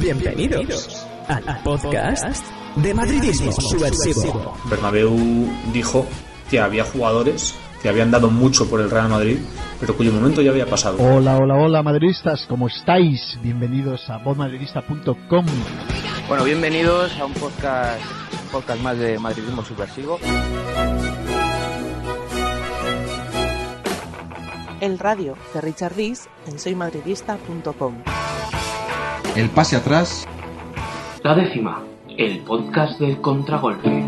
Bienvenidos al podcast de Madridismo Subversivo. Bernabéu dijo que había jugadores que habían dado mucho por el Real Madrid, pero cuyo momento ya había pasado. Hola, hola, hola, madridistas, ¿cómo estáis? Bienvenidos a vozmadridista.com. Bueno, bienvenidos a un podcast, podcast más de Madridismo Subversivo. El radio de Richard Rees en soymadridista.com. El pase atrás. La décima, el podcast del contragolpe.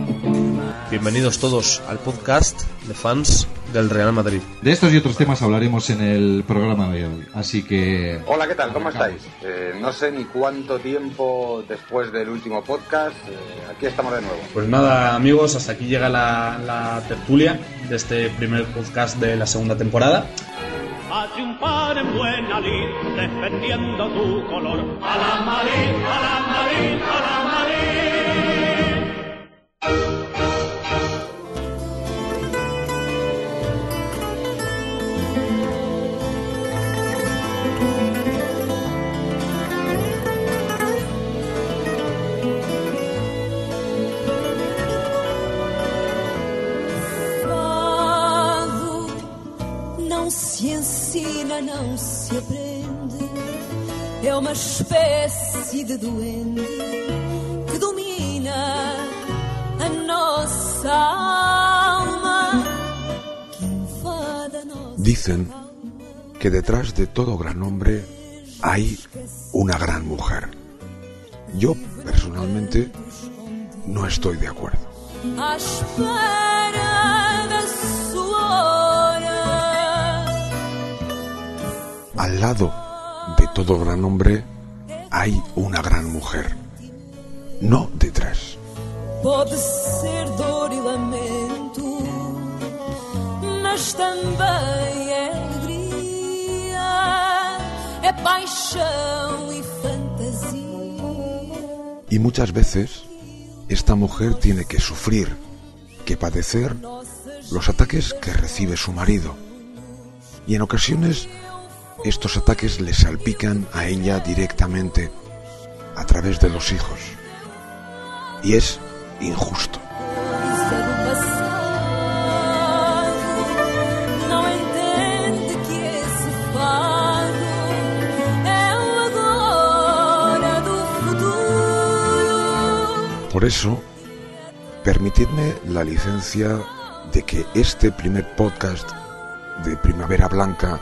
Bienvenidos todos al podcast de fans del Real Madrid. De estos y otros temas hablaremos en el programa de hoy. Así que. Hola, ¿qué tal? ¿Cómo estáis? Eh, no sé ni cuánto tiempo después del último podcast. eh, aquí estamos de nuevo. Pues nada, amigos, hasta aquí llega la, la tertulia de este primer podcast de la segunda temporada. A triunfar en buena lid, defendiendo tu color. A la Madrid, a la Madrid, a la Madrid. Não se ensina, não se aprende. É uma espécie de duende que domina a nossa alma, que invade a nossa Dicen que detrás de todo gran hombre hay una gran mujer. Yo, personalmente, no estoy de acuerdo. Al lado de todo gran hombre hay una gran mujer. No detrás. Pode ser dor e lamento, mas também é alegria, é paixão e fantasia. Y muchas veces esta mujer tiene que sufrir, que padecer los ataques que recibe su marido. Y en ocasiones estos ataques le salpican a ella directamente a través de los hijos. Y es injusto. Por eso, permitidme la licencia de que este primer podcast de Primavera Blanca,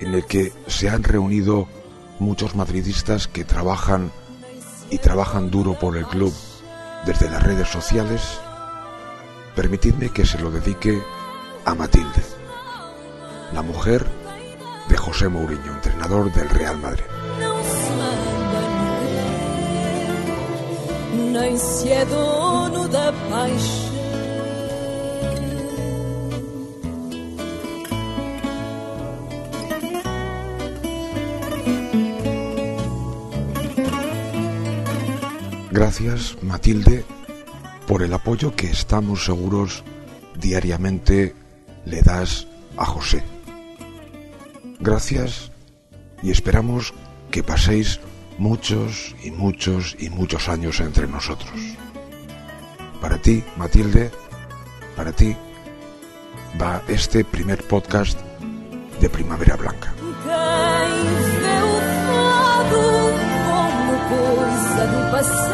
en el que se han reunido muchos madridistas que trabajan y trabajan duro por el club desde las redes sociales, permitidme que se lo dedique a Matilde, la mujer de José Mourinho, entrenador del Real Madrid. Da. Gracias, Matilde, por el apoyo que estamos seguros diariamente le das a José. Gracias y esperamos que paséis muchos y muchos y muchos años entre nosotros. Para ti, Matilde, para ti va este primer podcast de Primavera Blanca. Coisa do passado.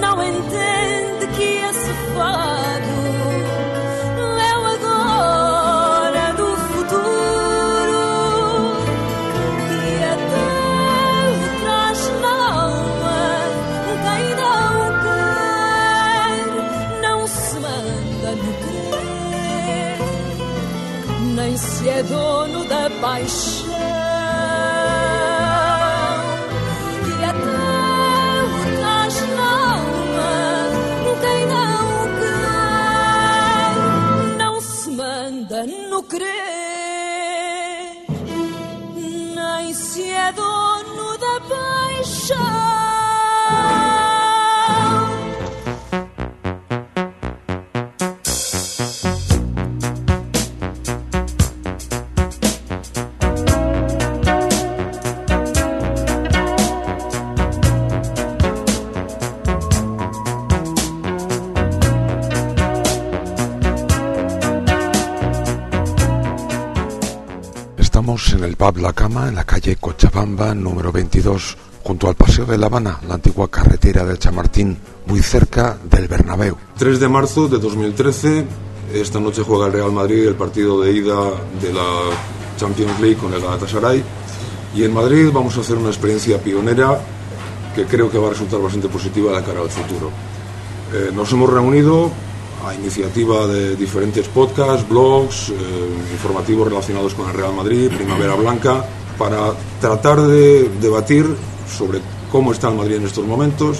Não entende que esse fado é o agora do futuro. E até traz na alma quem não quer não se manda no crer, nem se é dono da paixão. Se é dono da paixão. Pub La Cama, en la calle Cochabamba, número 22, junto al Paseo de La Habana, la antigua carretera del Chamartín, muy cerca del Bernabéu. 3 de marzo de 2013, esta noche juega el Real Madrid el partido de ida de la Champions League con el Galatasaray. Y en Madrid vamos a hacer una experiencia pionera que creo que va a resultar bastante positiva de cara al futuro. Eh, nos hemos reunido a iniciativa de diferentes podcasts, blogs, eh, informativos relacionados con el Real Madrid, Primavera Blanca, para tratar de debatir sobre cómo está el Madrid en estos momentos,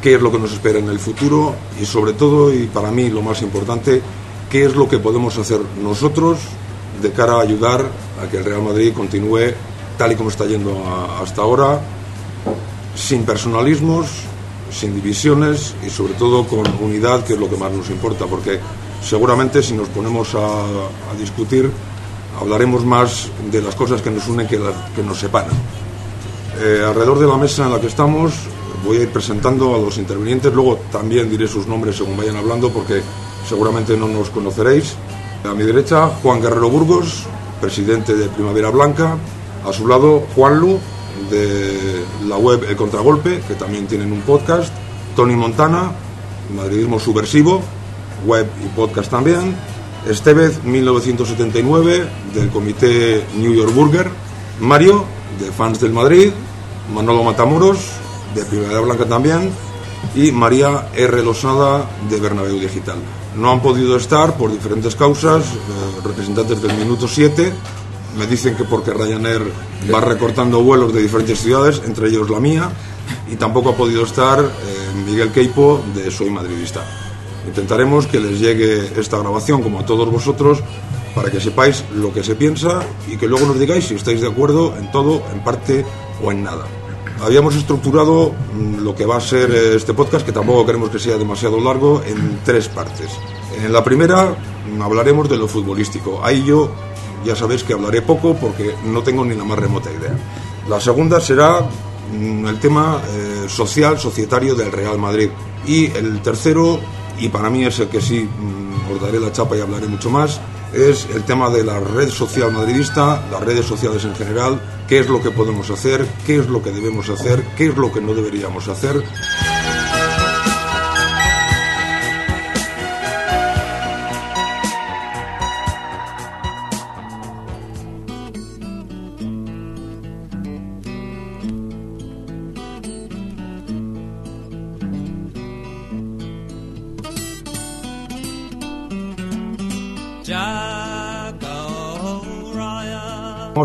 qué es lo que nos espera en el futuro y sobre todo, y para mí lo más importante, qué es lo que podemos hacer nosotros de cara a ayudar a que el Real Madrid continúe tal y como está yendo hasta ahora, sin personalismos, sin divisiones y sobre todo con unidad, que es lo que más nos importa, porque seguramente si nos ponemos a, a discutir hablaremos más de las cosas que nos unen que las que nos separan. Eh, alrededor de la mesa en la que estamos voy a ir presentando a los intervinientes, luego también diré sus nombres según vayan hablando porque seguramente no nos conoceréis. A mi derecha, Juan Guerrero Burgos, presidente de Primavera Blanca. A su lado, Juan Lu, de la web El Contragolpe, que también tienen un podcast. Tony Montana, Madridismo Subversivo, web y podcast también. Estevez, 1979, del comité New York Burger. Mario, de Fans del Madrid. Manolo Matamoros, de Primavera Blanca también. Y María R. Losada, de Bernabéu Digital. No han podido estar por diferentes causas, eh, representantes del Minuto 7. Me dicen que porque Ryanair va recortando vuelos de diferentes ciudades, entre ellos la mía, y tampoco ha podido estar eh, Miguel Queipo de Soy Madridista. Intentaremos que les llegue esta grabación, como a todos vosotros, para que sepáis lo que se piensa y que luego nos digáis si estáis de acuerdo en todo, en parte o en nada. Habíamos estructurado mm, lo que va a ser eh, este podcast, que tampoco queremos que sea demasiado largo, en tres partes. En la primera mm, hablaremos de lo futbolístico. Ahí yo ya sabéis que hablaré poco porque no tengo ni la más remota idea. La segunda será mm, el tema eh, social, societario del Real Madrid. Y el tercero, y para mí es el que sí mm, os daré la chapa y hablaré mucho más, es el tema de la red social madridista, las redes sociales en general, qué es lo que podemos hacer, qué es lo que debemos hacer, qué es lo que no deberíamos hacer.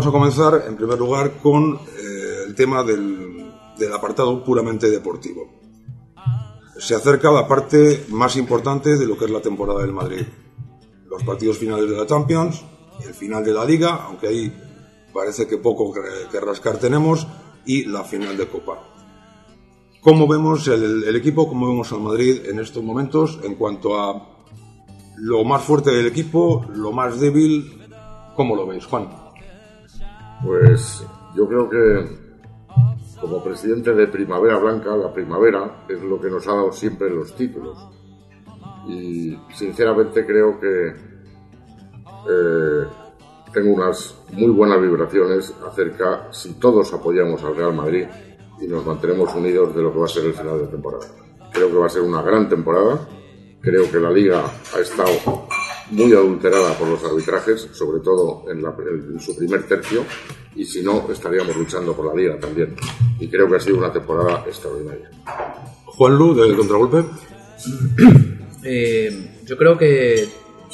A comenzar en primer lugar con eh, el tema del, del apartado puramente deportivo. Se acerca la parte más importante de lo que es la temporada del Madrid. Los partidos finales de la Champions, el final de la Liga, aunque ahí parece que poco que, rascar tenemos, y la final de Copa. ¿Cómo vemos el, el equipo, cómo vemos al Madrid en estos momentos en cuanto a lo más fuerte del equipo, lo más débil? ¿Cómo lo veis, Juan? Pues yo creo que como presidente de Primavera Blanca, la primavera es lo que nos ha dado siempre los títulos. Y sinceramente creo que eh, tengo unas muy buenas vibraciones acerca si todos apoyamos al Real Madrid y nos mantenemos unidos de lo que va a ser el final de temporada. Creo que va a ser una gran temporada. Creo que la liga ha estado muy adulterada por los arbitrajes, sobre todo en, la- en su primer tercio, y si no, estaríamos luchando por la liga también. Y creo que ha sido una temporada extraordinaria. Juan Lu, del contragolpe. Eh, yo creo que,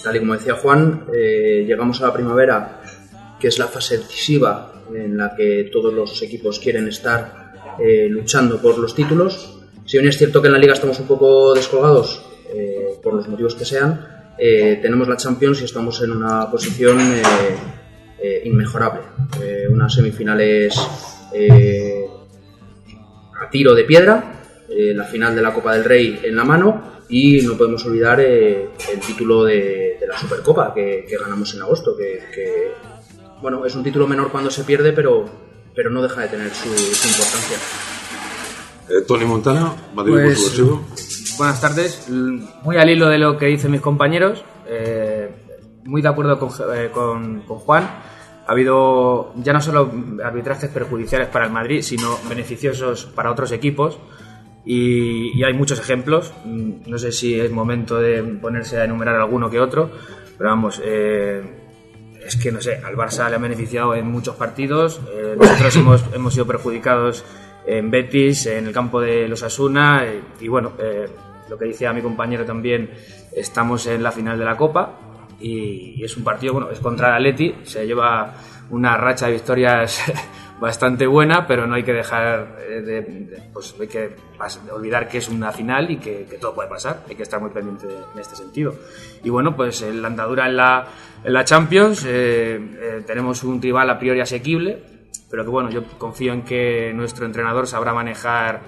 tal y como decía Juan, eh, llegamos a la primavera, que es la fase decisiva en la que todos los equipos quieren estar eh, luchando por los títulos. Si bien es cierto que en la liga estamos un poco descolgados, eh, por los motivos que sean, eh, tenemos la Champions y estamos en una posición eh, eh, inmejorable. Eh, unas semifinales eh, a tiro de piedra, la final de la Copa del Rey en la mano y no podemos olvidar el título de, la Supercopa que, ganamos en agosto, que, bueno, es un título menor cuando se pierde, pero, pero no deja de tener su importancia. Eh, Tony Montana, Madrid Pues. Buenas tardes. Muy al hilo de lo que dicen mis compañeros, eh, muy de acuerdo con, eh, con- con Juan. Ha habido ya no solo arbitrajes perjudiciales para el Madrid, sino beneficiosos para otros equipos. Y, y hay muchos ejemplos. Mm, No sé si es momento de ponerse a enumerar alguno que otro, pero vamos, es que no sé, al Barça le ha beneficiado en muchos partidos. eh, nosotros hemos, hemos sido perjudicados en Betis, en el campo de los Asuna. y bueno, eh, lo que decía mi compañero también, estamos en la final de la Copa. Y, y es un partido, bueno, es contra el Atleti, se lleva una racha de victorias bastante buena, pero no hay que dejar eh, de, de- pues hay que olvidar que es una final y que, que todo puede pasar, hay que estar muy pendiente de- en este sentido. Y bueno, pues la andadura en la, en la Champions eh, eh, tenemos un rival a priori asequible, pero que bueno, yo confío en que nuestro entrenador sabrá manejar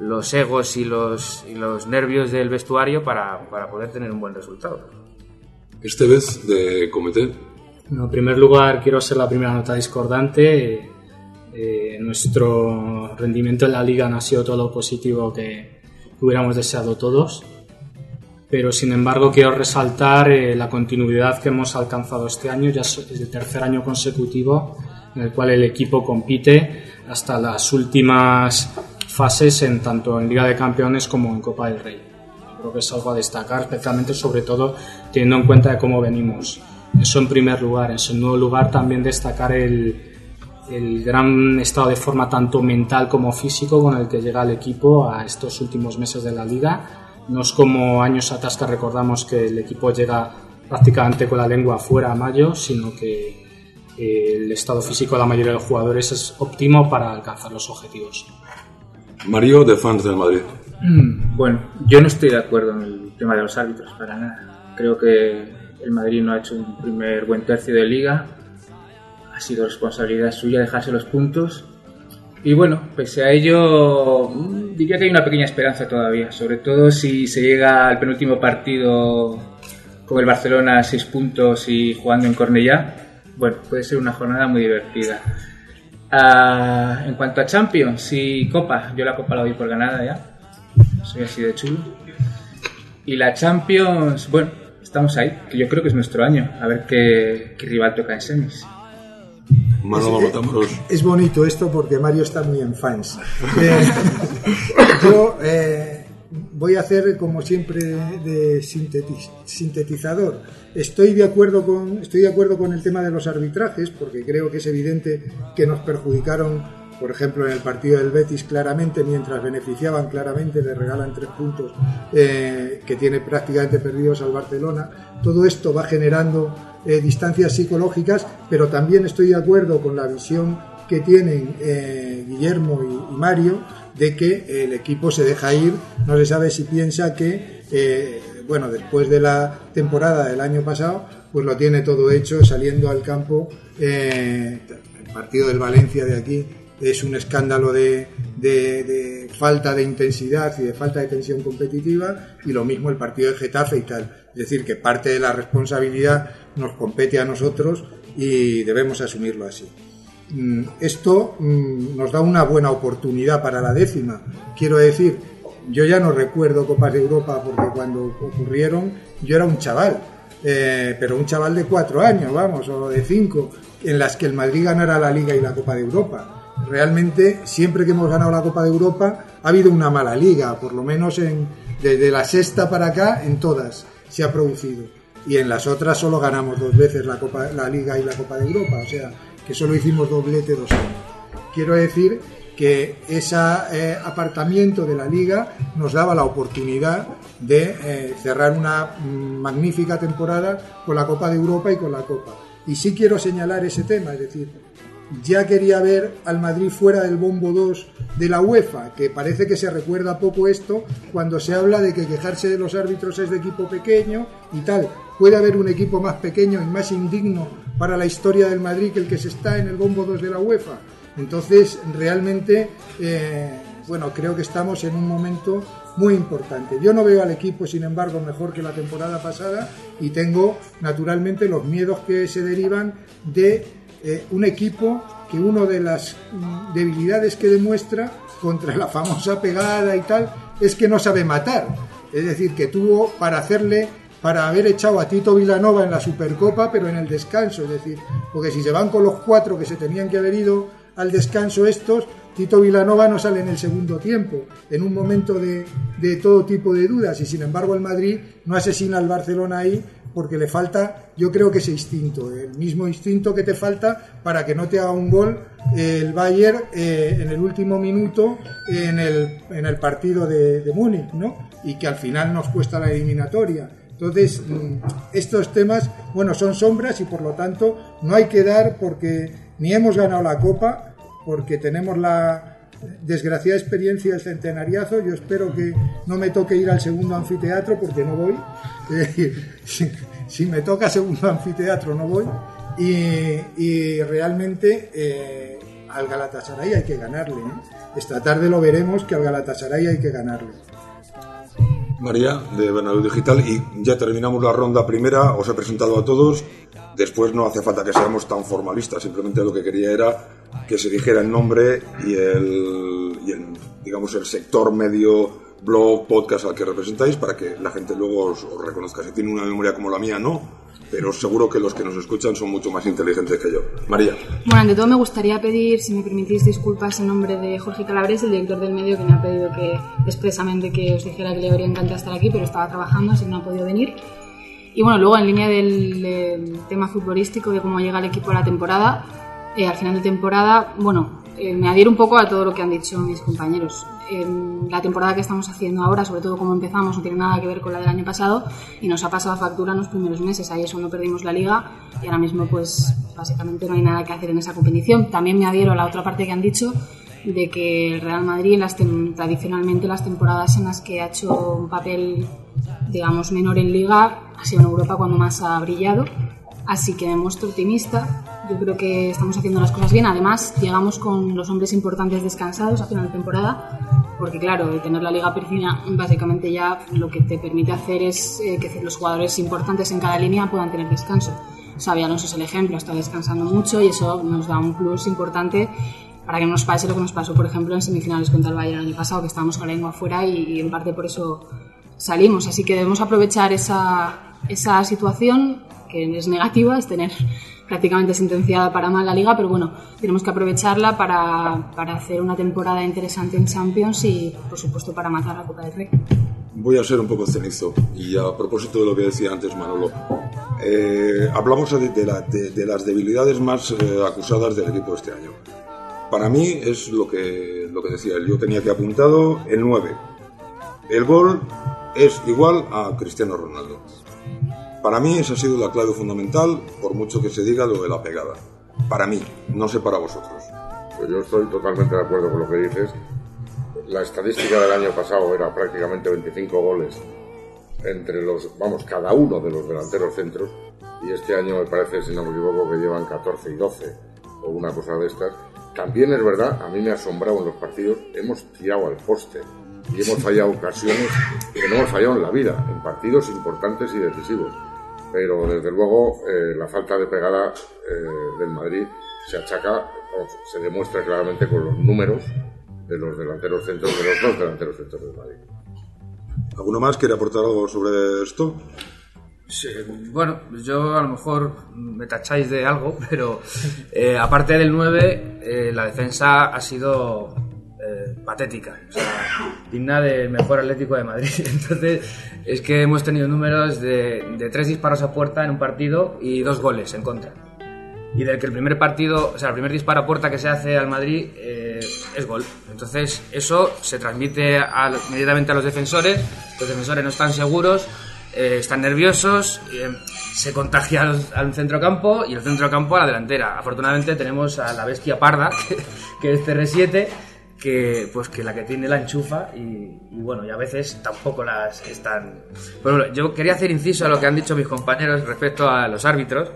los egos y los, y los nervios del vestuario para, para poder tener un buen resultado. Este vez de Comité. Bueno, en primer lugar, quiero hacer la primera nota discordante. Eh, nuestro rendimiento en la liga no ha sido todo lo positivo que hubiéramos deseado todos. Pero sin embargo, quiero resaltar eh, la continuidad que hemos alcanzado este año. Ya es el tercer año consecutivo en el cual el equipo compite hasta las últimas fases, en tanto en Liga de Campeones como en Copa del Rey creo que es algo a destacar, especialmente sobre todo teniendo en cuenta de cómo venimos. Eso en primer lugar. En segundo lugar, también destacar el, el gran estado de forma tanto mental como físico con el que llega el equipo a estos últimos meses de la liga. No es como años atrás que recordamos que el equipo llega prácticamente con la lengua afuera a mayo, sino que el estado físico de la mayoría de los jugadores es óptimo para alcanzar los objetivos. Mario de fans del Madrid. Mm, Bueno, yo no estoy de acuerdo en el tema de los árbitros, para nada. Creo que el Madrid no ha hecho un primer buen tercio de liga. Ha sido responsabilidad suya dejarse los puntos. Y bueno, pese a ello, mm, diría que hay una pequeña esperanza todavía, sobre todo si se llega al penúltimo partido con el Barcelona a seis puntos y jugando en Cornellá. Bueno, puede ser una jornada muy divertida. Ah, en cuanto a Champions y Copa, yo la Copa la doy por ganada ya. Soy así de chulo. Y la Champions, bueno, estamos ahí, que yo creo que es nuestro año. A ver qué, qué rival toca en semis. Manolo Es-. Es bonito esto porque Mario está muy en fans. Eh, yo eh, voy a hacer como siempre de sintetiz- sintetizador. Estoy de acuerdo con estoy de acuerdo con el tema de los arbitrajes porque creo que es evidente que nos perjudicaron, por ejemplo, en el partido del Betis claramente, mientras beneficiaban claramente, le regalan tres puntos eh, que tiene prácticamente perdidos al Barcelona. Todo esto va generando eh, distancias psicológicas, pero también estoy de acuerdo con la visión que tienen eh, Guillermo y Mario de que el equipo se deja ir, no se sabe si piensa que, eh, bueno, después de la temporada del año pasado, pues lo tiene todo hecho saliendo al campo. eh, el partido del Valencia de aquí es un escándalo de, de- de falta de intensidad y de falta de tensión competitiva y lo mismo el partido de Getafe y tal. Es decir, que parte de la responsabilidad nos compete a nosotros y debemos asumirlo así. Mm, Esto mm, nos da una buena oportunidad para la décima. Quiero decir, yo ya no recuerdo Copas de Europa porque cuando ocurrieron yo era un chaval, eh, pero un chaval de cuatro años, vamos, o de cinco, en las que el Madrid ganara la Liga y la Copa de Europa. Realmente, siempre que hemos ganado la Copa de Europa, ha habido una mala liga, por lo menos en, desde la sexta para acá, en todas se ha producido. Y en las otras solo ganamos dos veces la, Copa, la Liga y la Copa de Europa, o sea, que solo hicimos doblete dos años. Quiero decir que ese eh, apartamiento de la liga nos daba la oportunidad de eh, cerrar una magnífica temporada con la Copa de Europa y con la Copa. Y sí quiero señalar ese tema, es decir, ya quería ver al Madrid fuera del bombo 2 de la UEFA, que parece que se recuerda poco esto cuando se habla de que quejarse de los árbitros es de equipo pequeño y tal. Puede haber un equipo más pequeño y más indigno para la historia del Madrid que el que se está en el bombo 2 de la UEFA. Entonces, realmente, eh, bueno, creo que estamos en un momento muy importante. Yo no veo al equipo, sin embargo, mejor que la temporada pasada y tengo, naturalmente, los miedos que se derivan de eh, un equipo que una de las mm, debilidades que demuestra contra la famosa pegada y tal es que no sabe matar. Es decir, que tuvo para hacerle para haber echado a Tito Vilanova en la Supercopa, pero en el descanso. Es decir, porque si se van con los cuatro que se tenían que haber ido al descanso estos, Tito Vilanova no sale en el segundo tiempo, en un momento de, de todo tipo de dudas, y sin embargo el Madrid no asesina al Barcelona ahí porque le falta, yo creo que ese instinto, el mismo instinto que te falta para que no te haga un gol el Bayern eh, en el último minuto en el, en el partido de, de Múnich, ¿no? Y que al final nos cuesta la eliminatoria. Entonces, mm, estos temas, bueno, son sombras y por lo tanto no hay que dar porque ni hemos ganado la Copa, porque tenemos la desgraciada experiencia del centenariazo. Yo espero que no me toque ir al segundo anfiteatro porque no voy. Si, me toca segundo anfiteatro no voy. Y, realmente eh, al Galatasaray hay que ganarle. ¿eh? Esta tarde lo veremos que al Galatasaray hay que ganarle. María, de Bernabéu Digital, y ya terminamos la ronda primera, os he presentado a todos, después no hace falta que seamos tan formalistas, simplemente lo que quería era que se dijera el nombre y el, y el digamos, el sector medio, blog, podcast al que representáis, para que la gente luego os, os reconozca. Si tiene una memoria como la mía, no, pero seguro que los que nos escuchan son mucho más inteligentes que yo. María. Bueno, ante todo me gustaría pedir, si me permitís, disculpas en nombre de Jorge Calabres, el director del medio, que me ha pedido que expresamente que os dijera que le habría encantado estar aquí, pero estaba trabajando, así que no ha podido venir. Y bueno, luego en línea del, del tema futbolístico, de cómo llega el equipo a la temporada, eh, al final de temporada, bueno, eh, me adhiero un poco a todo lo que han dicho mis compañeros. Eh, la temporada que estamos haciendo ahora, sobre todo como empezamos, no tiene nada que ver con la del año pasado y nos ha pasado factura en los primeros meses. Ahí eso no perdimos la liga y ahora mismo, pues básicamente no hay nada que hacer en esa competición. También me adhiero a la otra parte que han dicho de que el Real Madrid, las tradicionalmente las temporadas en las que ha hecho un papel, digamos, menor en liga, ha sido en Europa cuando más ha brillado. Así que me muestro optimista. Yo creo que estamos haciendo las cosas bien. Además, llegamos con los hombres importantes descansados a final de temporada, porque claro, tener la liga piscina básicamente ya lo que te permite hacer es eh, que los jugadores importantes en cada línea puedan tener descanso. Xavi Alonso es el ejemplo, está descansando mucho y eso nos da un plus importante para que no nos pase lo que nos pasó, por ejemplo, en semifinales contra el Bayern el año pasado, que estábamos con la lengua afuera y, y en parte por eso salimos. Así que debemos aprovechar esa, esa situación que es negativa, es tener prácticamente sentenciada para mal la liga, pero bueno, tenemos que aprovecharla para, para, hacer una temporada interesante en Champions y, por supuesto, para matar la Copa del Rey. Voy a ser un poco cenizo y a propósito de lo que decía antes Manolo, eh, hablamos de, de, la, de, de, las debilidades más eh, acusadas del equipo este año. Para mí es lo que, lo que decía él, yo tenía que apuntado el 9. El gol es igual a Cristiano Ronaldo. Para mí esa ha sido la clave fundamental, por mucho que se diga lo de la pegada. Para mí, no sé para vosotros. Pues yo estoy totalmente de acuerdo con lo que dices. La estadística del año pasado era prácticamente 25 goles entre los, vamos, cada uno de los delanteros centros. Y este año me parece, si no me equivoco, que llevan 14 y 12 o una cosa de estas. También es verdad, a mí me ha asombrado en los partidos, hemos tirado al poste y hemos fallado ocasiones que no hemos fallado en la vida, en partidos importantes y decisivos pero desde luego eh, la falta de pegada eh, del Madrid se achaca, o se demuestra claramente con los números de los delanteros centros, de los dos delanteros centros del Madrid. ¿Alguno más quiere aportar algo sobre esto? Sí, bueno, yo a lo mejor me tacháis de algo, pero eh, aparte del 9, la defensa ha sido patética, o sea, digna del mejor Atlético de Madrid. Entonces, es que hemos tenido números de, tres disparos a puerta en un partido y dos goles en contra. y del que el primer partido, o sea, el primer disparo a puerta que se hace al Madrid eh, es gol. Entonces, eso se transmite inmediatamente a los defensores, los defensores no están seguros, eh, están nerviosos, eh, se contagia al, al centrocampo y el centrocampo a la delantera. Afortunadamente tenemos a la bestia parda, que, que es CR7, que pues que la que tiene la enchufa y, y bueno, y a veces tampoco las están... Bueno, yo quería hacer inciso a lo que han dicho mis compañeros respecto a los árbitros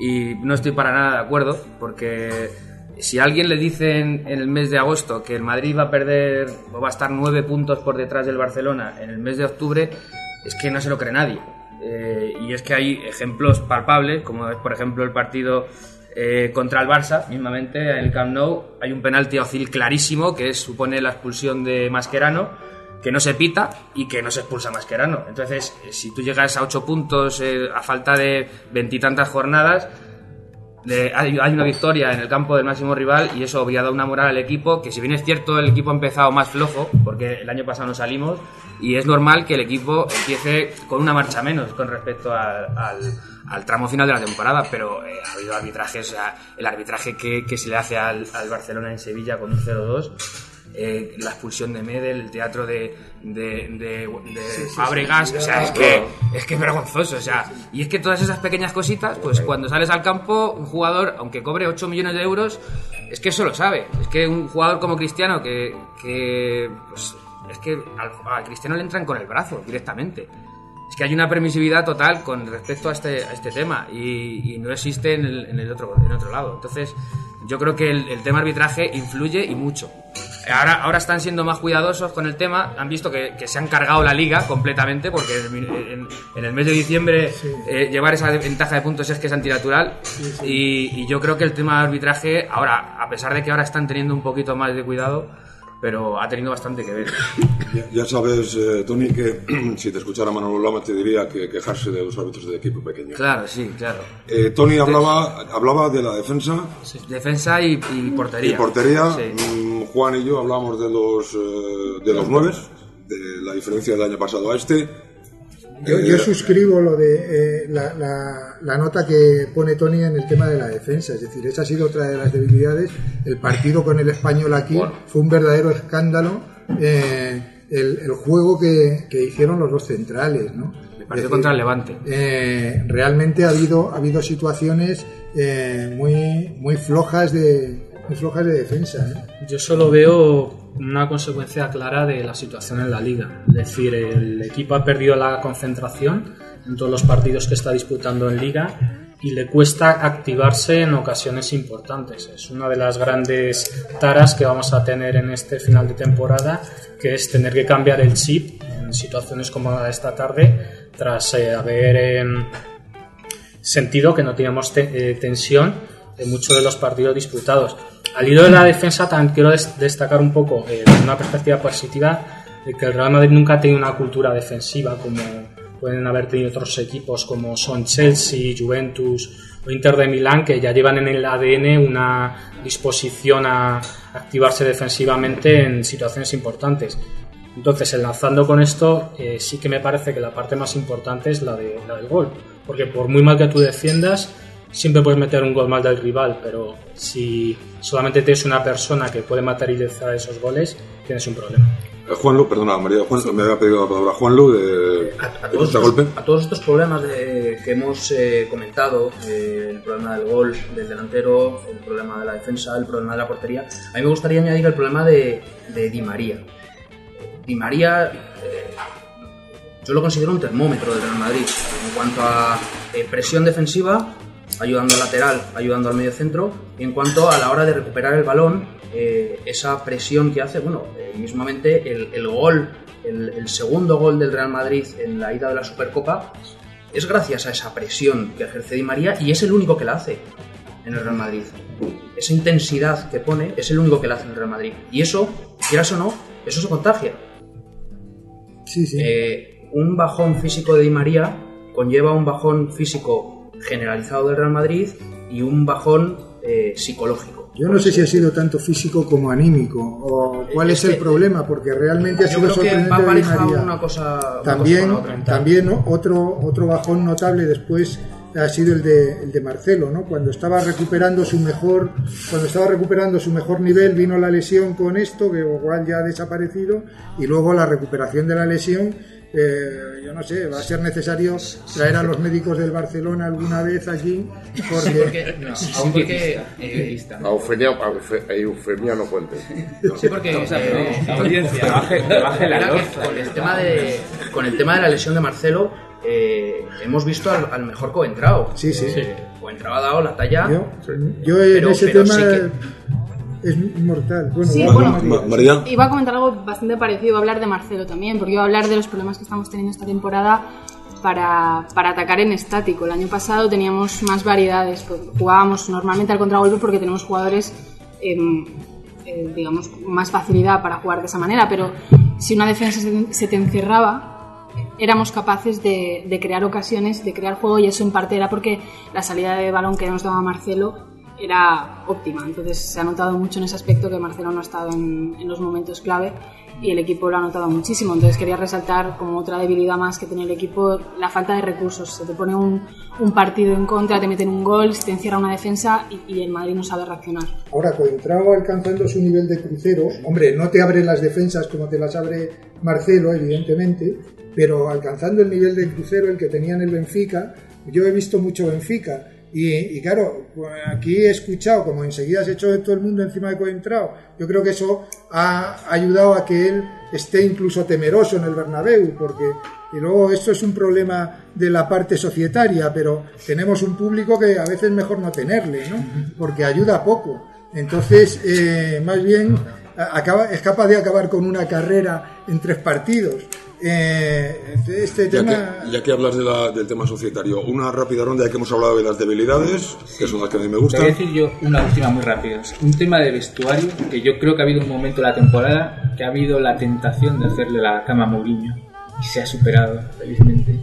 y no estoy para nada de acuerdo porque si a alguien le dicen en el mes de agosto que el Madrid va a perder o va a estar nueve puntos por detrás del Barcelona en el mes de octubre, es que no se lo cree nadie. Eh, y es que hay ejemplos palpables, como es por ejemplo el partido eh, contra el Barça, mismamente en el Camp Nou, hay un penalti a clarísimo que supone la expulsión de Mascherano, que no se pita y que no se expulsa Mascherano. Entonces, eh, si tú llegas a ocho puntos eh, a falta de veintitantas jornadas, hay, hay una victoria en el campo del máximo rival y eso habría dado una moral al equipo que si bien es cierto el equipo ha empezado más flojo porque el año pasado no salimos y es normal que el equipo empiece con una marcha menos con respecto al- al tramo final de la temporada pero eh, ha habido arbitrajes o sea, el arbitraje que, que se le hace al, al Barcelona en Sevilla con un 0-2 eh, la expulsión de Medel, el teatro de, de, de, de Fábregas, o sea, es que, es que es vergonzoso, o sea, y es que todas esas pequeñas cositas, pues cuando sales al campo, un jugador, aunque cobre 8 millones de euros, es que eso lo sabe, es que un jugador como Cristiano, que, que pues, es que al, a Cristiano le entran con el brazo directamente. Es que hay una permisividad total con respecto a este, a este tema y, y no existe en el, en el otro, en otro lado. Entonces, yo creo que el, el tema arbitraje influye y mucho. Ahora, ahora están siendo más cuidadosos con el tema, han visto que, que se han cargado la liga completamente porque en, en- en el mes de diciembre eh, llevar esa ventaja de puntos es que es antinatural y, y yo creo que el tema de arbitraje, ahora, a pesar de que ahora están teniendo un poquito más de cuidado, pero ha tenido bastante que ver. Ya, ya sabes, eh, Tony, que si te escuchara Manolo Lama te diría que quejarse de los árbitros de equipo pequeño. Claro, sí, claro. Eh, Tony hablaba, hablaba de la defensa Defensa y, y portería. y portería. Sí. Juan y yo hablábamos de los, eh, de los nueve, de la diferencia del año pasado a este. Yo, Eh, yo suscribo lo de eh, la, la- la nota que pone Tony en el tema de la defensa, es decir, esa ha sido otra de las debilidades. El partido con el español aquí fue un verdadero escándalo. eh, el, el juego que, que hicieron los dos centrales, ¿no? El partido contra el Levante. Eh, realmente ha habido ha habido situaciones eh, muy muy flojas de muy flojas de defensa. ¿eh? Yo solo veo una consecuencia clara de la situación en la liga. Es decir, el equipo ha perdido la concentración en todos los partidos que está disputando en liga y le cuesta activarse en ocasiones importantes. Es una de las grandes taras que vamos a tener en este final de temporada, que es tener que cambiar el chip en situaciones como la de esta tarde, tras eh, haber em, sentido que no teníamos te- eh, tensión en muchos de los partidos disputados. Al hilo de la defensa también quiero des- destacar un poco, eh, una perspectiva positiva, de que el Real Madrid nunca ha tenido una cultura defensiva como pueden haber tenido otros equipos como son Chelsea, Juventus o Inter de Milán, que ya llevan en el ADN una disposición a activarse defensivamente en situaciones importantes. Entonces, enlazando con esto, eh, sí que me parece que la parte más importante es la, de, la del gol. Porque por muy mal que tú defiendas, siempre puedes meter un gol mal del rival, pero si solamente tienes una persona que puede materializar esos goles, tienes un problema. Eh, Juanlu, perdona, María Juan, me había pedido la palabra Juanlu de, a, de todos estos, a todos estos problemas de- que hemos eh, comentado, eh, el problema del gol del delantero, el problema de la defensa, el problema de la portería, a mí me gustaría añadir el problema de, de Di María. Di María, eh, yo lo considero un termómetro del Real Madrid en cuanto a eh, presión defensiva, ayudando al lateral, ayudando al medio centro, y en cuanto a la hora de recuperar el balón, eh, esa presión que hace, bueno, eh, mismamente el, el gol, el, el segundo gol del Real Madrid en la ida de la Supercopa, es gracias a esa presión que ejerce Di María y es el único que la hace en el Real Madrid. Esa intensidad que pone es el único que la hace en el Real Madrid. Y eso, quieras o no, eso se contagia. Sí, sí. Eh, un bajón físico de Di María conlleva un bajón físico generalizado del Real Madrid y un bajón eh, psicológico. Yo no sé si ha sido tanto físico como anímico o cuál es, el problema, porque realmente ha sido creo que sorprendente va de Di aparejado María. una cosa, una También, cosa otra. también ¿no? otro, otro bajón notable después ha sido el de, el de Marcelo, ¿no? Cuando estaba recuperando su mejor, cuando estaba recuperando su mejor nivel, vino la lesión con esto, que igual ya ha desaparecido, y luego la recuperación de la lesión eh, yo no sé, va a ser necesario traer a los médicos del Barcelona alguna vez allí, porque... porque, no, aún porque eh, a Eufemia, a a Eufemia no. Sí, porque O sea, eh, la audiencia, baje- baje la con el tema de con el tema de la lesión de Marcelo eh, hemos visto al, al mejor Coentrao. Sí, sí. Coentrao ha dado la talla. Yo, yo en Pero- ese pero tema sí que- es mortal. Bueno, Sí, va- bueno. María. María. Iba a comentar algo bastante parecido, iba a hablar de Marcelo también, porque iba a hablar de los problemas que estamos teniendo esta temporada para, para atacar en estático. El año pasado teníamos más variedades, pues, jugábamos normalmente al contragolpe porque tenemos jugadores, em, eh, digamos, más facilidad para jugar de esa manera, pero si una defensa se, se te encerraba, éramos capaces de, de crear ocasiones, de crear juego y eso en parte era porque la salida de balón que nos daba Marcelo era óptima. Entonces se ha notado mucho en ese aspecto que Marcelo no ha estado en, en los momentos clave y el equipo lo ha notado muchísimo. Entonces quería resaltar como otra debilidad más que tiene el equipo la falta de recursos. Se te pone un, un partido en contra, te meten un gol, se te encierra una defensa y, y el Madrid no sabe reaccionar. Ahora, Coentrao alcanzando su nivel de crucero, hombre, no te abre las defensas como te las abre Marcelo, evidentemente, pero alcanzando el nivel de crucero, el que tenía en el Benfica, yo he visto mucho Benfica. Y, y claro, aquí he escuchado como enseguida se echó todo el mundo encima de Coentrao. Yo creo que eso ha ayudado a que él esté incluso temeroso en el Bernabéu, porque y luego esto es un problema de la parte societaria, pero tenemos un público que a veces mejor no tenerle, ¿no? Porque ayuda poco. Entonces, eh, más bien acaba, es capaz de acabar con una carrera en tres partidos. Eh, este Ya tema que, ya que hablas de la- del tema societario, una rápida ronda ya que hemos hablado de las debilidades, que son las que a mí me gustan. voy a decir yo una última muy rápida. Un tema de vestuario que yo creo que ha habido un momento en la temporada que ha habido la tentación de hacerle la cama a Mourinho y se ha superado, felizmente.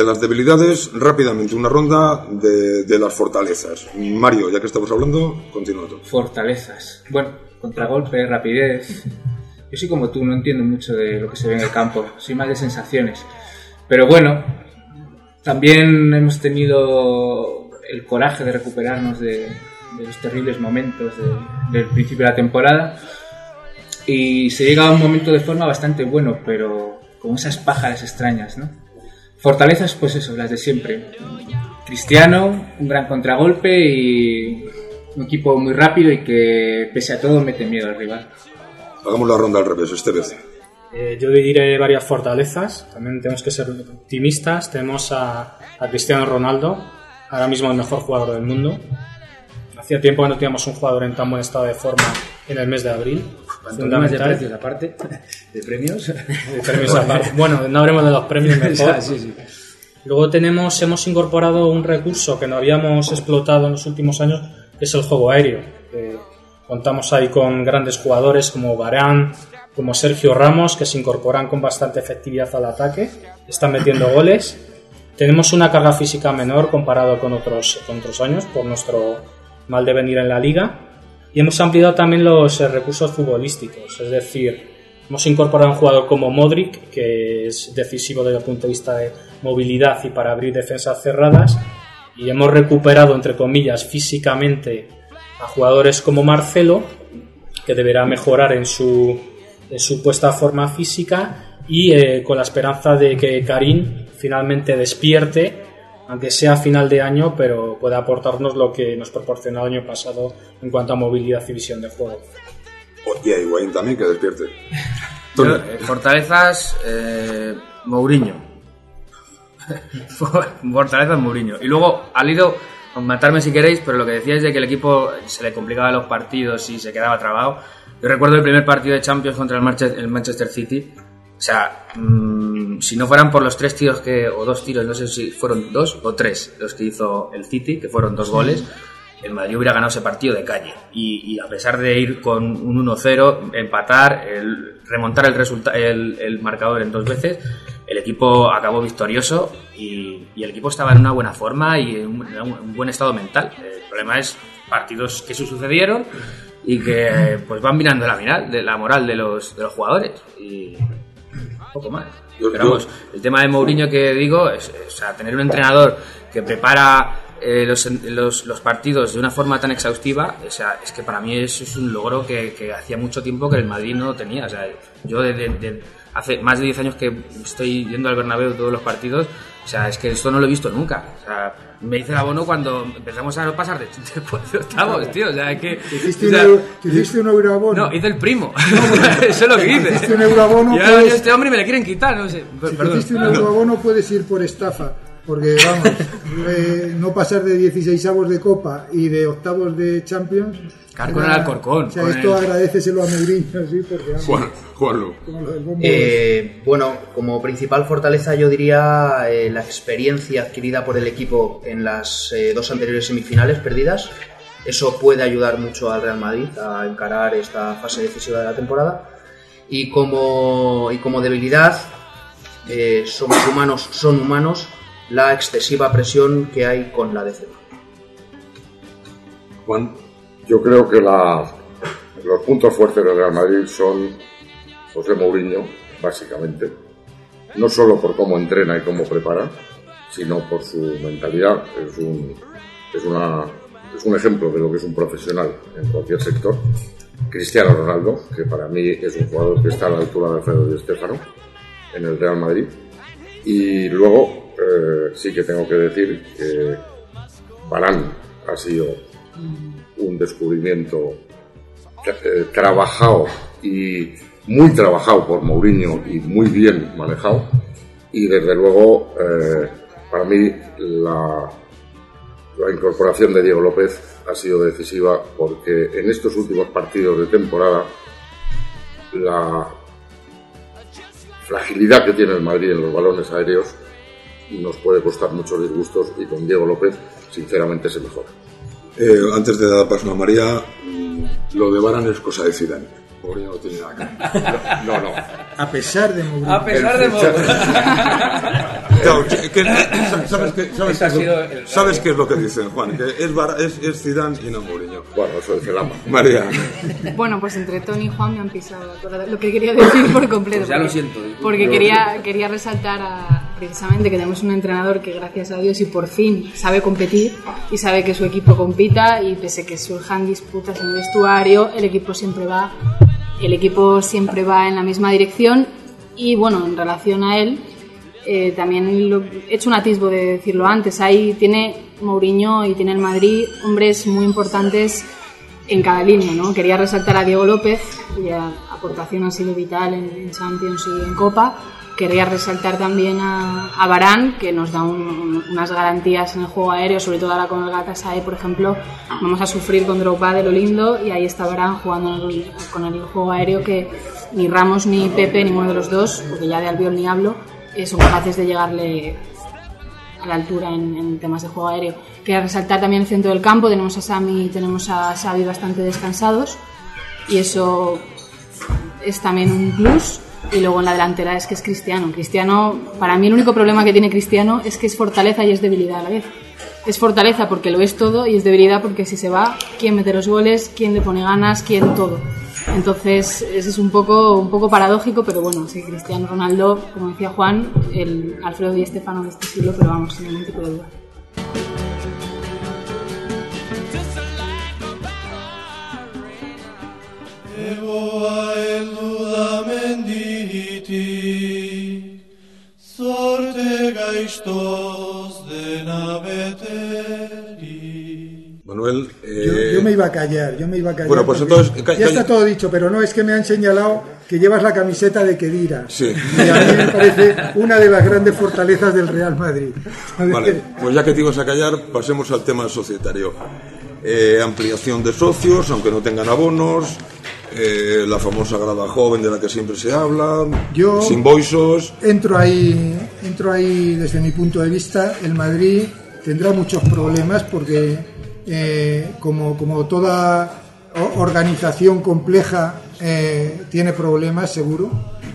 De las debilidades, rápidamente una ronda de, las fortalezas. Mario, ya que estamos hablando, continúa tú. Fortalezas. Bueno, contragolpe, rapidez. Yo soy como tú, no entiendo mucho de lo que se ve en el campo. Soy más de sensaciones. Pero bueno, también hemos tenido el coraje de recuperarnos de, los terribles momentos de- del principio de la temporada. Y se llega a un momento de forma bastante bueno, pero con esas pájaras extrañas, ¿no? Fortalezas, pues eso, las de siempre. Cristiano, un gran contragolpe y un equipo muy rápido y que pese a todo mete miedo al rival. Hagamos la ronda al revés, este vez. Eh, yo diré varias fortalezas. También tenemos que ser optimistas. Tenemos a, a Cristiano Ronaldo, ahora mismo el mejor jugador del mundo. Hacía tiempo que no teníamos un jugador en tan buen estado de forma en el mes de abril. Pantomimas de precios aparte, de premios. De premios aparte. Bueno, no hablemos de los premios mejor. Sí, sí. Luego tenemos, hemos incorporado un recurso que no habíamos explotado en los últimos años, que es el juego aéreo. Eh, contamos ahí con grandes jugadores como Barán, como Sergio Ramos, que se incorporan con bastante efectividad al ataque, están metiendo goles. Tenemos una carga física menor comparado con otros, con otros años por nuestro mal devenir en la liga. Y hemos ampliado también los eh, recursos futbolísticos, es decir, hemos incorporado un jugador como Modric, que es decisivo desde el punto de vista de movilidad y para abrir defensas cerradas, y hemos recuperado, entre comillas, físicamente a jugadores como Marcelo, que deberá mejorar en su, en su puesta a forma física, y eh, con la esperanza de que Karim finalmente despierte aunque sea a final de año, pero pueda aportarnos lo que nos proporcionó el año pasado en cuanto a movilidad y visión de juego. Y a Higuaín también, que despierte. Yo, eh, fortalezas, eh, Mourinho. fortalezas, Mourinho. Y luego, al ido, matarme si queréis, pero lo que decíais de que el equipo se le complicaba los partidos y se quedaba trabado. Yo recuerdo el primer partido de Champions contra el Manchester, City. O sea, mm, si no fueran por los tres tiros que, o dos tiros, no sé si fueron dos o tres los que hizo el City, que fueron dos goles. el Madrid hubiera ganado ese partido de calle. Y, y a pesar de ir con un 1-0, empatar, el, remontar el, resulta- el, el marcador en dos veces, el equipo acabó victorioso y, y el equipo estaba en una buena forma y en un, en un buen estado mental. El problema es partidos que se sucedieron y que pues van mirando la, final, de la moral de los, de los jugadores y poco más. Yo- Pero yo- vamos, el tema de Mourinho que digo es, es, o sea, tener un entrenador que prepara eh, los, los, los partidos de una forma tan exhaustiva, o sea, es que para mí eso es un logro que, que hacía mucho tiempo que el Madrid no tenía. O sea, yo desde de- hace más de 10 años que estoy yendo al Bernabéu todos los partidos, sea, es que esto no lo he visto nunca. O sea, me hice el abono cuando empezamos a pasar de, de octavos, tío. O sea, es que... Hiciste, o un, sea, euro, hiciste un euroabono. no, hice el primo. Eso es lo que hice. Hiciste un euroabono, Y ahora puedes- viene este hombre me le quieren quitar, no sé. Si Perdón. hiciste un euroabono puedes ir por estafa. Porque, vamos, eh, no pasar de 16 avos de Copa y de octavos de Champions. Caer con el Alcorcón, O sea, esto el- agradeceselo a Mourinho, sí, porque vamos, Juan, Juanlo. Eh, bueno, como principal fortaleza yo diría eh, la experiencia adquirida por el equipo en las eh, dos anteriores semifinales perdidas. Eso puede ayudar mucho al Real Madrid a encarar esta fase decisiva de la temporada. Y como, y como debilidad, eh, somos humanos, son humanos, la excesiva presión que hay con la décima. Juan. Yo creo que los puntos fuertes del Real Madrid son José Mourinho, básicamente. No solo por cómo entrena y cómo prepara, sino por su mentalidad. Es un, es un ejemplo de lo que es un profesional en cualquier sector. Cristiano Ronaldo, que para mí es un jugador que está a la altura de Alfredo Di Stéfano en el Real Madrid. Y luego eh, sí que tengo que decir que Varane ha sido un descubrimiento eh, trabajado y muy trabajado por Mourinho y muy bien manejado. Y desde luego, eh, para mí, la, la incorporación de Diego López ha sido decisiva porque en estos últimos partidos de temporada, la fragilidad que tiene el Madrid en los balones aéreos nos puede costar muchos disgustos y con Diego López, sinceramente, se mejora. Eh, antes de dar paso a María, lo de Baran es cosa de Zidane. Mourinho no tiene nada que ver. No, no. A pesar de Mourinho. A pesar de Claro, que- que- ¿Sabes, qué, sabes, es lo- sido el- sabes qué es lo que dicen, Juan? Que es, Bar- es, es Zidane y no Mourinho. Bueno, eso dice Lama. María. Bueno, pues entre Tony y Juan me han pisado toda- lo que quería decir por completo. Pues ya lo porque- siento. Porque quería, quería resaltar a- precisamente que tenemos un entrenador que gracias a Dios y por fin sabe competir y sabe que su equipo compita y pese que surjan disputas en el vestuario, el equipo siempre va, el equipo siempre va en la misma dirección y bueno, en relación a él, eh, también lo- he hecho un atisbo de decirlo antes, ahí tiene Mourinho y tiene el Madrid hombres muy importantes en cada línea, ¿no? Quería resaltar a Diego López, cuya aportación ha sido vital en, Champions y en Copa. Quería resaltar también a, Varane, que nos da un- un- unas garantías en el juego aéreo, sobre todo ahora con el Galatasaray, por ejemplo, vamos a sufrir con Drogba de lo lindo y ahí está Varane jugando con el juego aéreo que ni Ramos ni Pepe, ninguno de los dos, porque ya de Albiol ni hablo, son capaces de llegarle a la altura en, en temas de juego aéreo. Quería resaltar también el centro del campo, tenemos a Sami y tenemos a Xavi bastante descansados y eso es también un plus. Y luego en la delantera es que es Cristiano. Cristiano, para mí el único problema que tiene Cristiano es que es fortaleza y es debilidad a la vez. Es fortaleza porque lo es todo y es debilidad porque si se va, ¿quién mete los goles? ¿Quién le pone ganas? ¿Quién todo? Entonces, ese es un poco, un poco paradójico, pero bueno, sí, Cristiano Ronaldo, como decía Juan, el Alfredo Di Stefano de este siglo, pero vamos, sin ningún tipo de duda. Manuel. Yo, eh, yo me iba a callar, yo me iba a callar. Bueno, pues entonces, ya está todo dicho, pero no es que me han señalado que llevas la camiseta de Kedira. Sí. Y a mí me parece una de las grandes fortalezas del Real Madrid. Vale, pues ya que te ibas a callar, pasemos al tema societario. Eh, ampliación de socios, aunque no tengan abonos, eh, la famosa grada joven de la que siempre se habla, Yo- sin boisos. Entro ahí, entro ahí desde mi punto de vista. El Madrid tendrá muchos problemas porque eh, como, como toda organización compleja, eh, tiene problemas, seguro.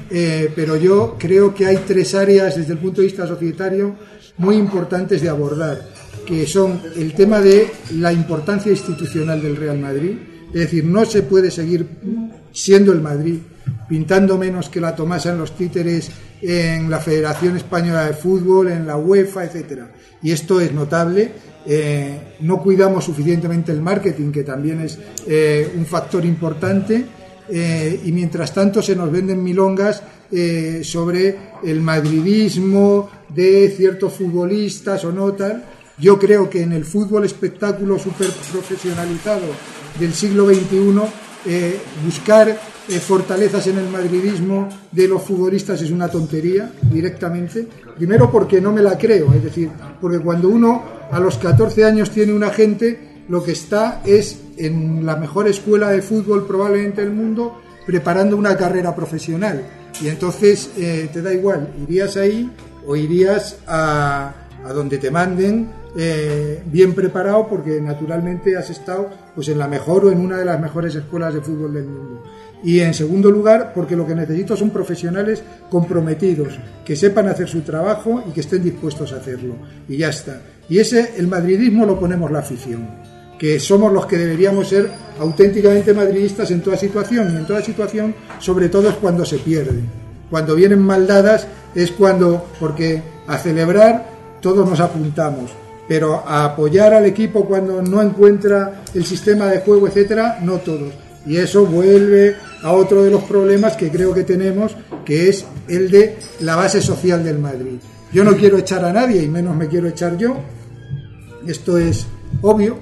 Eh, pero yo creo que hay tres áreas desde el punto de vista societario muy importantes de abordar, que son el tema de la importancia institucional del Real Madrid, es decir, no se puede seguir siendo el Madrid, pintando menos que la Tomasa en los títeres en la Federación Española de Fútbol, en la UEFA, etcétera. Y esto es notable. Eh, no cuidamos suficientemente el marketing, que también es eh, un factor importante. Eh, y mientras tanto se nos venden milongas sobre el madridismo de ciertos futbolistas o no tal. Yo creo que en el fútbol espectáculo súper profesionalizado del siglo XXI, eh, buscar eh, fortalezas en el madridismo de los futbolistas es una tontería directamente. Primero porque no me la creo, es decir, porque cuando uno a los 14 años tiene un agente, lo que está es en la mejor escuela de fútbol probablemente del mundo preparando una carrera profesional. Y entonces eh, te da igual, irías ahí o irías a, a donde te manden eh, bien preparado porque naturalmente has estado pues en la mejor o en una de las mejores escuelas de fútbol del mundo. Y en segundo lugar, porque lo que necesito son profesionales comprometidos, que sepan hacer su trabajo y que estén dispuestos a hacerlo. Y ya está. Y ese, el madridismo lo ponemos la afición, que somos los que deberíamos ser auténticamente madridistas en toda situación. Y en toda situación, sobre todo, es cuando se pierde. Cuando vienen mal dadas es cuando, porque a celebrar todos nos apuntamos, pero a apoyar al equipo cuando no encuentra el sistema de juego, etcétera, no todos. Y eso vuelve a otro de los problemas que creo que tenemos, que es el de la base social del Madrid. Yo no quiero echar a nadie, y menos me quiero echar yo, esto es obvio,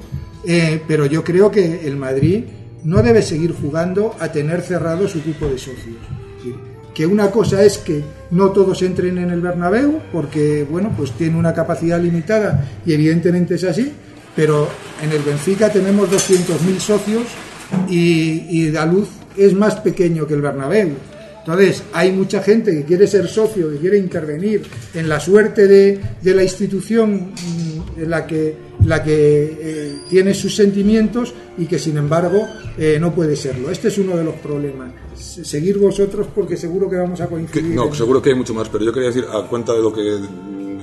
eh, pero yo creo que el Madrid no debe seguir jugando a tener cerrado su cupo de socios. Que una cosa es que no todos entren en el Bernabéu, porque bueno, pues tiene una capacidad limitada y evidentemente es así, pero en el Benfica tenemos 200.000 socios y, y Daluz es más pequeño que el Bernabéu. Entonces, hay mucha gente que quiere ser socio, que quiere intervenir en la suerte de, de la institución mm, en la que, la que eh, tiene sus sentimientos y que, sin embargo, eh, no puede serlo. Este es uno de los problemas. Se- Seguir vosotros porque seguro que vamos a Que- coincidir. no, en- seguro que hay mucho más, pero yo quería decir, a cuenta de lo que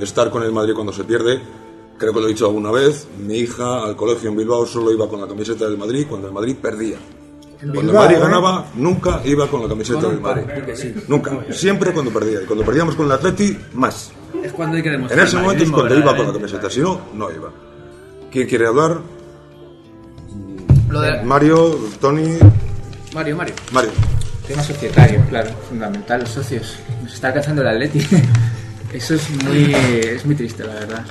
estar con el Madrid cuando se pierde, creo que lo he dicho alguna vez, mi hija al colegio en Bilbao solo iba con la camiseta del Madrid cuando el Madrid perdía. En Cuando Bilbao, ¿eh? ganaba, nunca iba con la camiseta del Madrid. sí. Nunca, siempre cuando perdía. Y cuando perdíamos con el Atleti, más. Es cuando hay que demostrar. En ese momento es cuando iba con la verdaderamente. camiseta, si no, no iba. ¿Quién quiere hablar? Lo de- Mario, Tony, Mario, Mario. Mario. Tema societario, claro, fundamental, los socios. Nos está alcanzando el Atleti. Eso es muy, es muy triste, la verdad.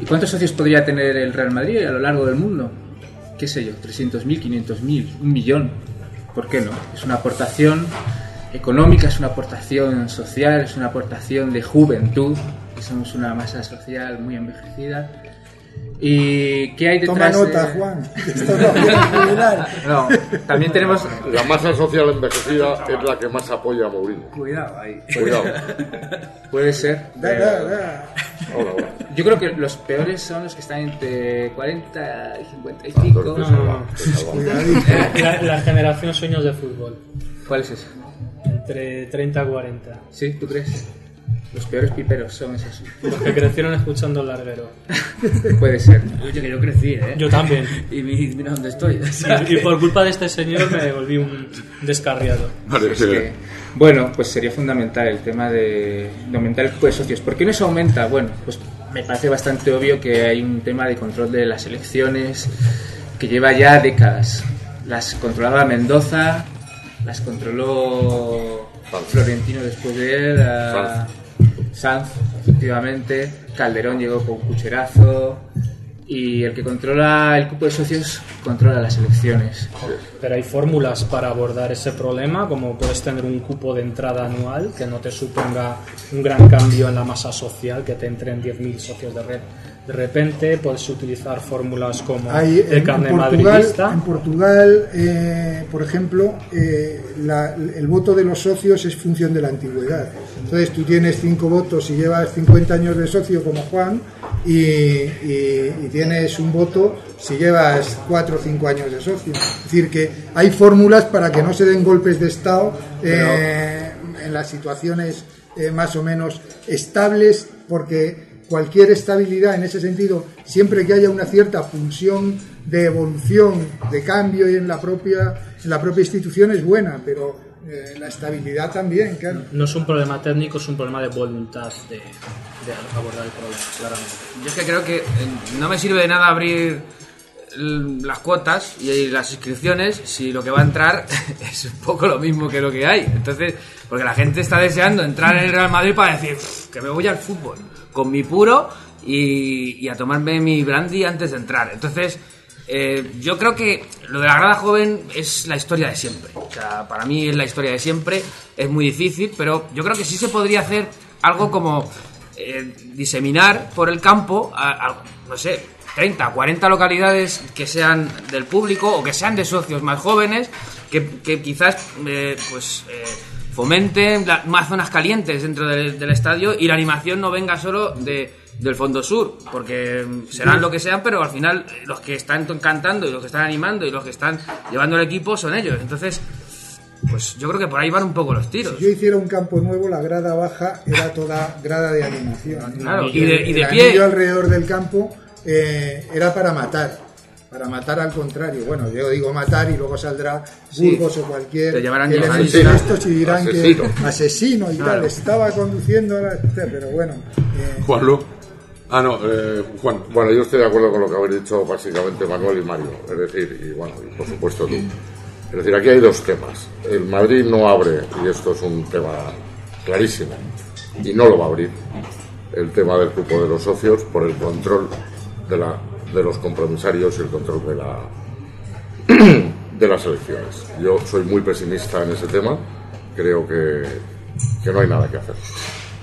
¿Y cuántos socios podría tener el Real Madrid a lo largo del mundo? ¿Qué sé yo? ¿300.000, 500.000, un millón? ¿Por qué no? Es una aportación económica, es una aportación social, es una aportación de juventud, que somos una masa social muy envejecida. ¿Y qué hay Toma detrás nota, de- Juan. Esto no. No, también tenemos... La masa social envejecida es la que más apoya a Mourinho. Cuidado ahí. Cuidado. Puede ser. Da, da. Yo creo que los peores son los que están entre 40 y 55. No, no, no. La, la generación sueños de fútbol. ¿Cuál es esa? Entre 30 y 40. ¿Sí? ¿Tú crees? Los peores piperos son esos. Los que crecieron escuchando el larguero. Puede ser. Oye, que yo crecí, ¿eh? Yo también. Y mi- mira dónde estoy. Y, y por culpa de este señor me volví un descarriado. Vale, sí, que- bueno, pues sería fundamental el tema de, de aumentar el cupo de socios. ¿Por qué no se aumenta? Bueno, pues me parece bastante obvio que hay un tema de control de las elecciones que lleva ya décadas. Las controlaba Mendoza, las controló Florentino después de él, a- Sanz, efectivamente, Calderón llegó con cucherazo y el que controla el cupo de socios controla las elecciones. Pero hay fórmulas para abordar ese problema, como puedes tener un cupo de entrada anual que no te suponga un gran cambio en la masa social, que te entren 10.000 socios de red. De repente puedes utilizar fórmulas como Hay, el en, carnet en Portugal, madridista. en Portugal, eh, por ejemplo, eh, la- el voto de los socios es función de la antigüedad. Entonces tú tienes cinco votos y llevas 50 años de socio como Juan, y, y- y tienes un voto si llevas cuatro o cinco años de socio. Es decir, que hay fórmulas para que no se den golpes de Estado eh, en las situaciones más o menos estables, porque cualquier estabilidad en ese sentido, siempre que haya una cierta pulsión de evolución, de cambio y en la propia, en la propia institución es buena, pero eh, la estabilidad también, claro. No es un problema técnico, es un problema de voluntad de, de abordar el problema, claramente. Yo es que creo que eh, no me sirve de nada abrir l- las cuotas y las inscripciones si lo que va a entrar es un poco lo mismo que lo que hay. Entonces, porque la gente está deseando entrar en el Real Madrid para decir "Uf, que me voy al fútbol con mi puro y, y a tomarme mi brandy antes de entrar. Entonces, eh, yo creo que lo de la grada joven es la historia de siempre. O sea, para mí es la historia de siempre. Es muy difícil, pero yo creo que sí se podría hacer algo como eh, diseminar por el campo, a, a, no sé, 30, 40 localidades que sean del público o que sean de socios más jóvenes, que, que quizás eh, pues eh, fomenten la- más zonas calientes dentro del, del estadio y la animación no venga solo de, del Fondo Sur, porque serán lo que sean, pero al final eh, los que están cantando y los que están animando y los que están llevando el equipo son ellos. Entonces, pues yo creo que por ahí van un poco los tiros. Si yo hiciera un campo nuevo, la grada baja era toda grada de animación. Claro, y, de- y de el pie. anillo alrededor del campo eh, era para matar. Para matar al contrario. Bueno, yo digo matar y luego saldrá Sí. Burgos o cualquier Te llamarán elemento de estos y dirán Asesino. que asesino y Claro. tal. Estaba conduciendo, la- pero bueno. eh, Juanlu. Ah, no, eh, Juan. Bueno, yo estoy de acuerdo con lo que habéis dicho básicamente Manuel y Mario. Es decir, y bueno, y por supuesto tú. Es decir, aquí hay dos temas. El Madrid no abre, y esto es un tema clarísimo, y no lo va a abrir, el tema del cupo de los socios por el control de, la, de los compromisarios y el control de la de las elecciones. Yo soy muy pesimista en ese tema, creo que, que no hay nada que hacer.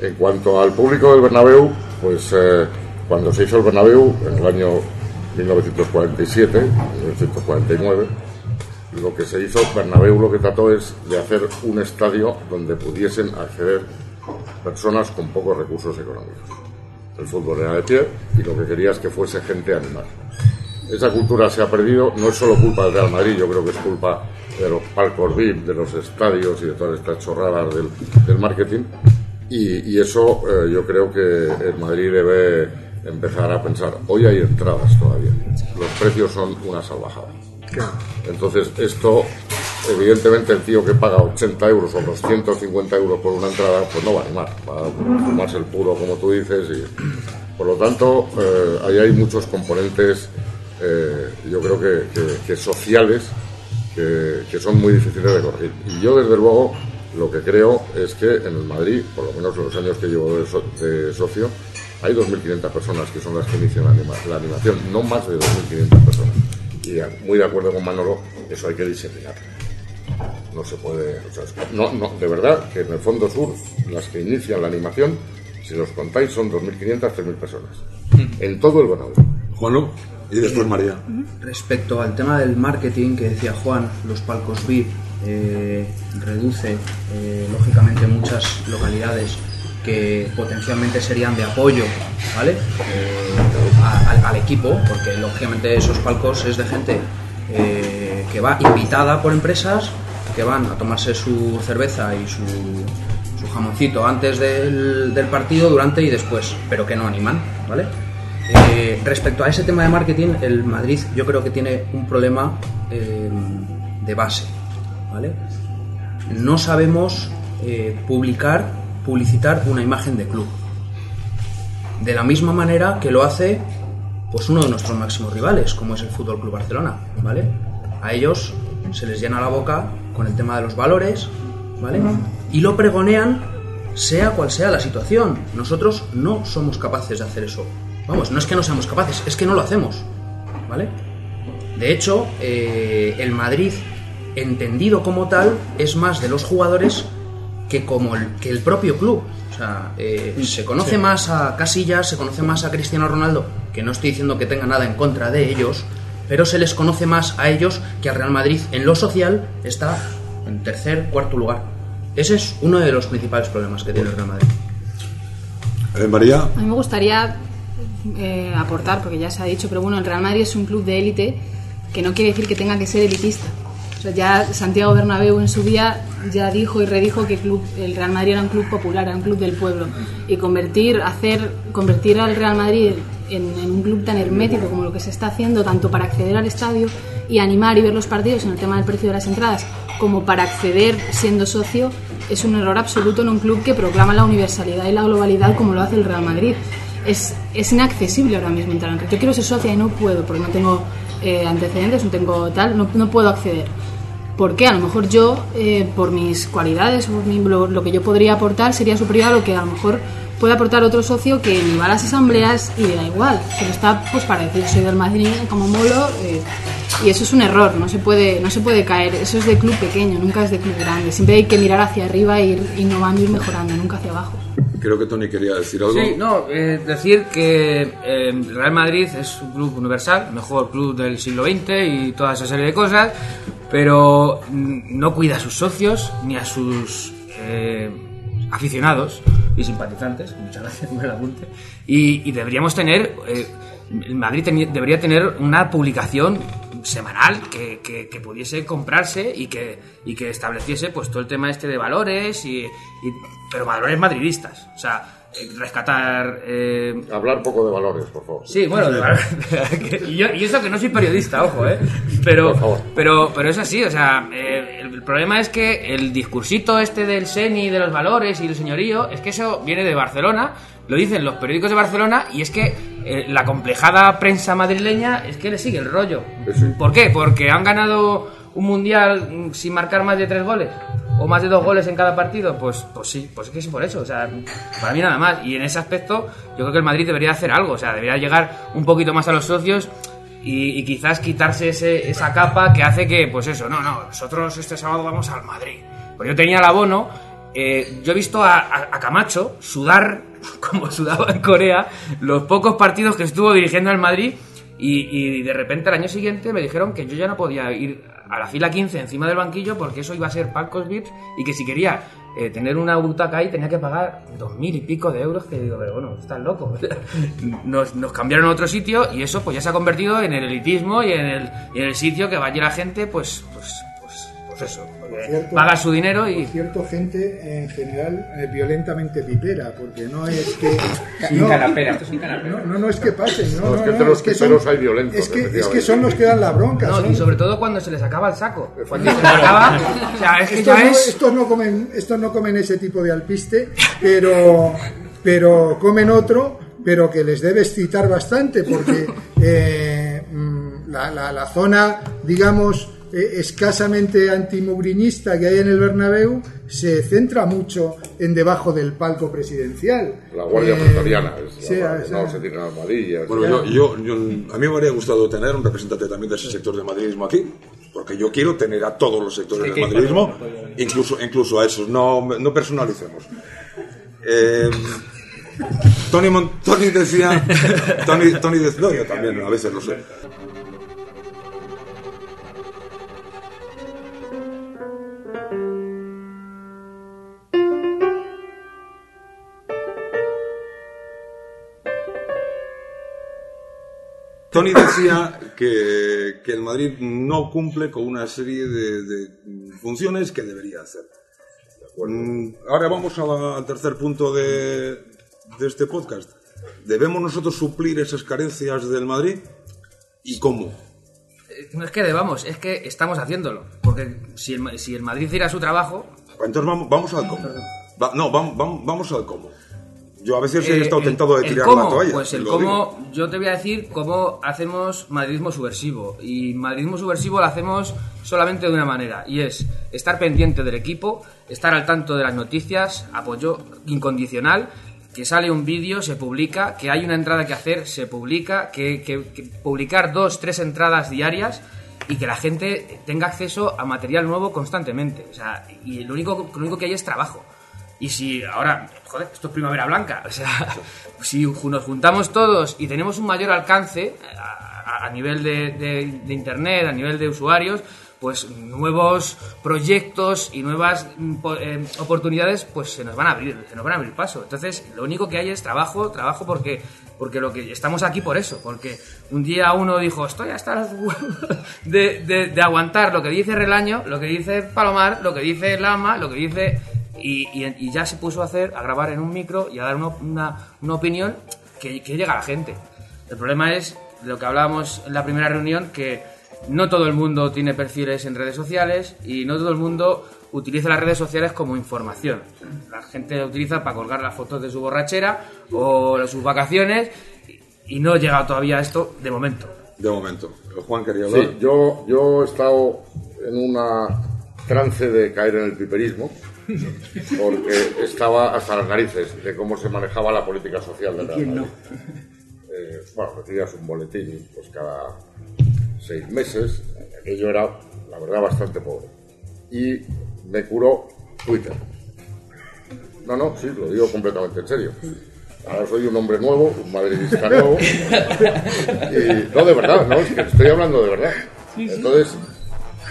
En cuanto al público del Bernabéu, pues eh, cuando se hizo el Bernabéu en el año 1947, 1949, lo que se hizo, Bernabéu lo que trató es de hacer un estadio donde pudiesen acceder personas con pocos recursos económicos. El fútbol era de pie y lo que quería es que fuese gente a animar. Esa cultura se ha perdido, no es solo culpa del Real Madrid, yo creo que es culpa de los palcos VIP, de los estadios y de todas estas chorradas del, del marketing. Y, y eso eh, yo creo que el Madrid debe empezar a pensar. Hoy hay entradas todavía, los precios son una salvajada. Entonces, esto, evidentemente, el tío que paga 80 euros o 250 euros por una entrada, pues no va a animar, va a fumarse el puro, como tú dices. Y, por lo tanto, eh, ahí hay muchos componentes, eh, yo creo que, sociales, que, son muy difíciles de corregir. Y yo, desde luego, lo que creo es que en el Madrid, por lo menos en los años que llevo de, so- de socio, hay 2.500 personas que son las que inician la, la animación, no más de 2.500 personas. Y muy de acuerdo con Manolo, eso hay que diseminar. No se puede, o sea, no, no, de verdad que en el Fondo Sur, las que inician la animación, si los contáis, son 2.500, 3.000 personas. En todo el Bernabéu. Juanlu. Y después María. Respecto al tema del marketing que decía Juan, los palcos VIP eh, reduce eh, lógicamente muchas localidades que potencialmente serían de apoyo ¿vale? Eh, a- al, al equipo, porque lógicamente esos palcos es de gente eh, que va invitada por empresas van a tomarse su cerveza y su, jamoncito antes del, del partido, durante y después, pero que no animan, ¿vale? Eh, respecto a ese tema de marketing, el Madrid yo creo que tiene un problema eh, de base, ¿vale? No sabemos eh, publicar, publicitar una imagen de club. De la misma manera que lo hace pues uno de nuestros máximos rivales, como es el Fútbol Club Barcelona, ¿vale? A ellos se les llena la boca con el tema de los valores, ¿vale? Y lo pregonean sea cual sea la situación. Nosotros no somos capaces de hacer eso. Vamos, no es que no seamos capaces, es que no lo hacemos, ¿vale? De hecho, eh, el Madrid, entendido como tal, es más de los jugadores que como el, que el propio club. O sea, eh, se conoce Sí. más a Casillas, se conoce más a Cristiano Ronaldo, que no estoy diciendo que tenga nada en contra de ellos, pero se les conoce más a ellos que a Real Madrid. En lo social está en tercer, cuarto lugar. Ese es uno de los principales problemas que tiene el Real Madrid. Eh, María. A mí me gustaría eh, aportar, porque ya se ha dicho, pero bueno, el Real Madrid es un club de élite que no quiere decir que tenga que ser elitista. O sea, ya Santiago Bernabéu en su día ya dijo y redijo que el, club, el Real Madrid era un club popular, era un club del pueblo. Y convertir, hacer, convertir al Real Madrid en, un club tan hermético como lo que se está haciendo, tanto para acceder al estadio y animar y ver los partidos en el tema del precio de las entradas, como para acceder siendo socio, es un error absoluto en un club que proclama la universalidad y la globalidad como lo hace el Real Madrid. Es, es inaccesible ahora mismo entrar en Yo quiero ser socia y no puedo porque no tengo eh, antecedentes, no tengo tal, no, no puedo acceder. ¿Por qué? A lo mejor yo, eh, por mis cualidades, por mi- lo, lo que yo podría aportar sería superior a lo que a lo mejor puede aportar otro socio que ni va a las asambleas y le da igual. Pero está pues para decir soy del Madrid, como molo. eh, y eso es un error, no se puede, no se puede caer. Eso es de club pequeño, nunca es de club grande. Siempre hay que mirar hacia arriba e ir innovando, ir mejorando, nunca hacia abajo. Creo que Tony quería decir algo. Sí, no, eh, decir que eh, Real Madrid es un club universal, mejor club del siglo XX y toda esa serie de cosas, pero no cuida a sus socios ni a sus eh, aficionados y simpatizantes, muchas gracias, me lo apunte, y, deberíamos tener, eh, el Madrid debería tener una publicación semanal que, que- que pudiese comprarse y que, y que estableciese pues todo el tema este de valores y, y- pero valores madridistas. O sea rescatar eh, Hablar poco de valores, por favor. Sí, bueno, de valores. y, yo- y eso que no soy periodista, ojo, ¿eh? Pero, pero, pero es así, o sea, eh, el, el problema es que el discursito este del Seni, de los valores y el señorío, es que eso viene de Barcelona, lo dicen los periódicos de Barcelona, y es que eh, la complejada prensa madrileña es que le sigue el rollo. ¿Por qué? Porque han ganado un mundial mm, sin marcar más de tres goles. O más de dos goles en cada partido, pues, pues sí, pues es que sí por eso, o sea, para mí nada más. Y en ese aspecto, yo creo que el Madrid debería hacer algo, o sea, debería llegar un poquito más a los socios y, quizás quitarse ese- esa capa que hace que, pues eso, no, no, nosotros este sábado vamos al Madrid. Pues yo tenía el abono, eh, yo he visto a, a- a Camacho sudar como sudaba en Corea los pocos partidos que estuvo dirigiendo al Madrid y, de repente al año siguiente me dijeron que yo ya no podía ir a la fila 15 encima del banquillo porque eso iba a ser palcos VIPs y que si quería eh, tener una butaca ahí tenía que pagar dos mil y pico de euros que digo, pero bueno, estás loco. nos, nos cambiaron a otro sitio y eso pues ya se ha convertido en el elitismo y en el, en el sitio que va allí la gente pues, pues, pues, eso, cierto- paga su dinero y... Por cierto, gente en general eh, violentamente pipera, porque no es que. Sin canapera, esto es sin canapera. No, no, no es que pasen, no, No, es no, que no, entre los es que son- hay violentos, Es que, es que efectivamente. son los que dan la bronca. No, son- y sobre todo cuando se les acaba el saco. Cuando se les acaba, o sea, es que estos, ya no, es... estos no comen, estos no comen ese tipo de alpiste, pero, pero comen otro, pero que les debe excitar bastante, porque eh, mm, la, la- la zona, digamos, eh, escasamente antimugriñista que hay en el Bernabéu se centra mucho en debajo del palco presidencial. La Guardia Eh, Pretoriana. Es la- sea, no, se tiene armadillas. Bueno, yo, yo- yo- a mí me habría gustado tener un representante también de ese sector del madridismo aquí, porque yo quiero tener a todos los sectores Sí, del madridismo, incluso, incluso a esos, no, no personalicemos. Eh, Tony, Mon- Tony decía, Tony, Tony decía, no, yo también a veces lo sé. Tony decía que, que el Madrid no cumple con una serie de, de funciones que debería hacer. Mm, Ahora vamos a la- al tercer punto de, de este podcast. ¿Debemos nosotros suplir esas carencias del Madrid? ¿Y cómo? No es que debamos, es que estamos haciéndolo. Porque si el, Ma- si el Madrid hiciera su trabajo... Entonces vamos, vamos al cómo. Va- no, vamos, vamos, vamos al cómo. Yo a veces he Eh, estado tentado de tirar cómo, la toalla. Pues el cómo, yo te voy a decir cómo hacemos madridismo subversivo. Y madridismo subversivo lo hacemos solamente de una manera, y es estar pendiente del equipo, estar al tanto de las noticias, apoyo incondicional, que sale un vídeo, se publica, que hay una entrada que hacer, se publica, que, que- que publicar dos, tres entradas diarias y que la gente tenga acceso a material nuevo constantemente. O sea, y lo único, lo único que hay es trabajo. Y si ahora, joder, esto es primavera blanca, o sea, si nos juntamos todos y tenemos un mayor alcance a, nivel de, internet, a nivel de usuarios, pues nuevos proyectos y nuevas mm, eh, oportunidades pues se nos van a abrir, se nos van a abrir paso. Entonces, lo único que hay es trabajo, trabajo porque porque lo que estamos aquí por eso, porque un día uno dijo, estoy hasta las de, de- de aguantar lo que dice Relaño, lo que dice Palomar, lo que dice Lama, lo que dice y, y- y ya se puso a hacer, a grabar en un micro y a dar una, una- una opinión que, que llega a la gente. El problema es lo que hablábamos en la primera reunión, que no todo el mundo tiene perfiles en redes sociales y no todo el mundo utiliza las redes sociales como información. La gente lo utiliza para colgar las fotos de su borrachera o de sus vacaciones y no llega todavía a esto de momento. De momento. El Juan quería hablar. Sí, yo, yo he estado en una trance de caer en el piperismo porque estaba hasta las narices de cómo se manejaba la política social Real quién no? Eh, bueno, recibías un boletín pues cada seis meses, aquello era, la verdad, bastante pobre. Y me curó Twitter. No, no, sí, lo digo completamente en serio. Ahora soy un hombre nuevo, un madridista nuevo. Y, no, de verdad, no, es que estoy hablando de verdad. Entonces,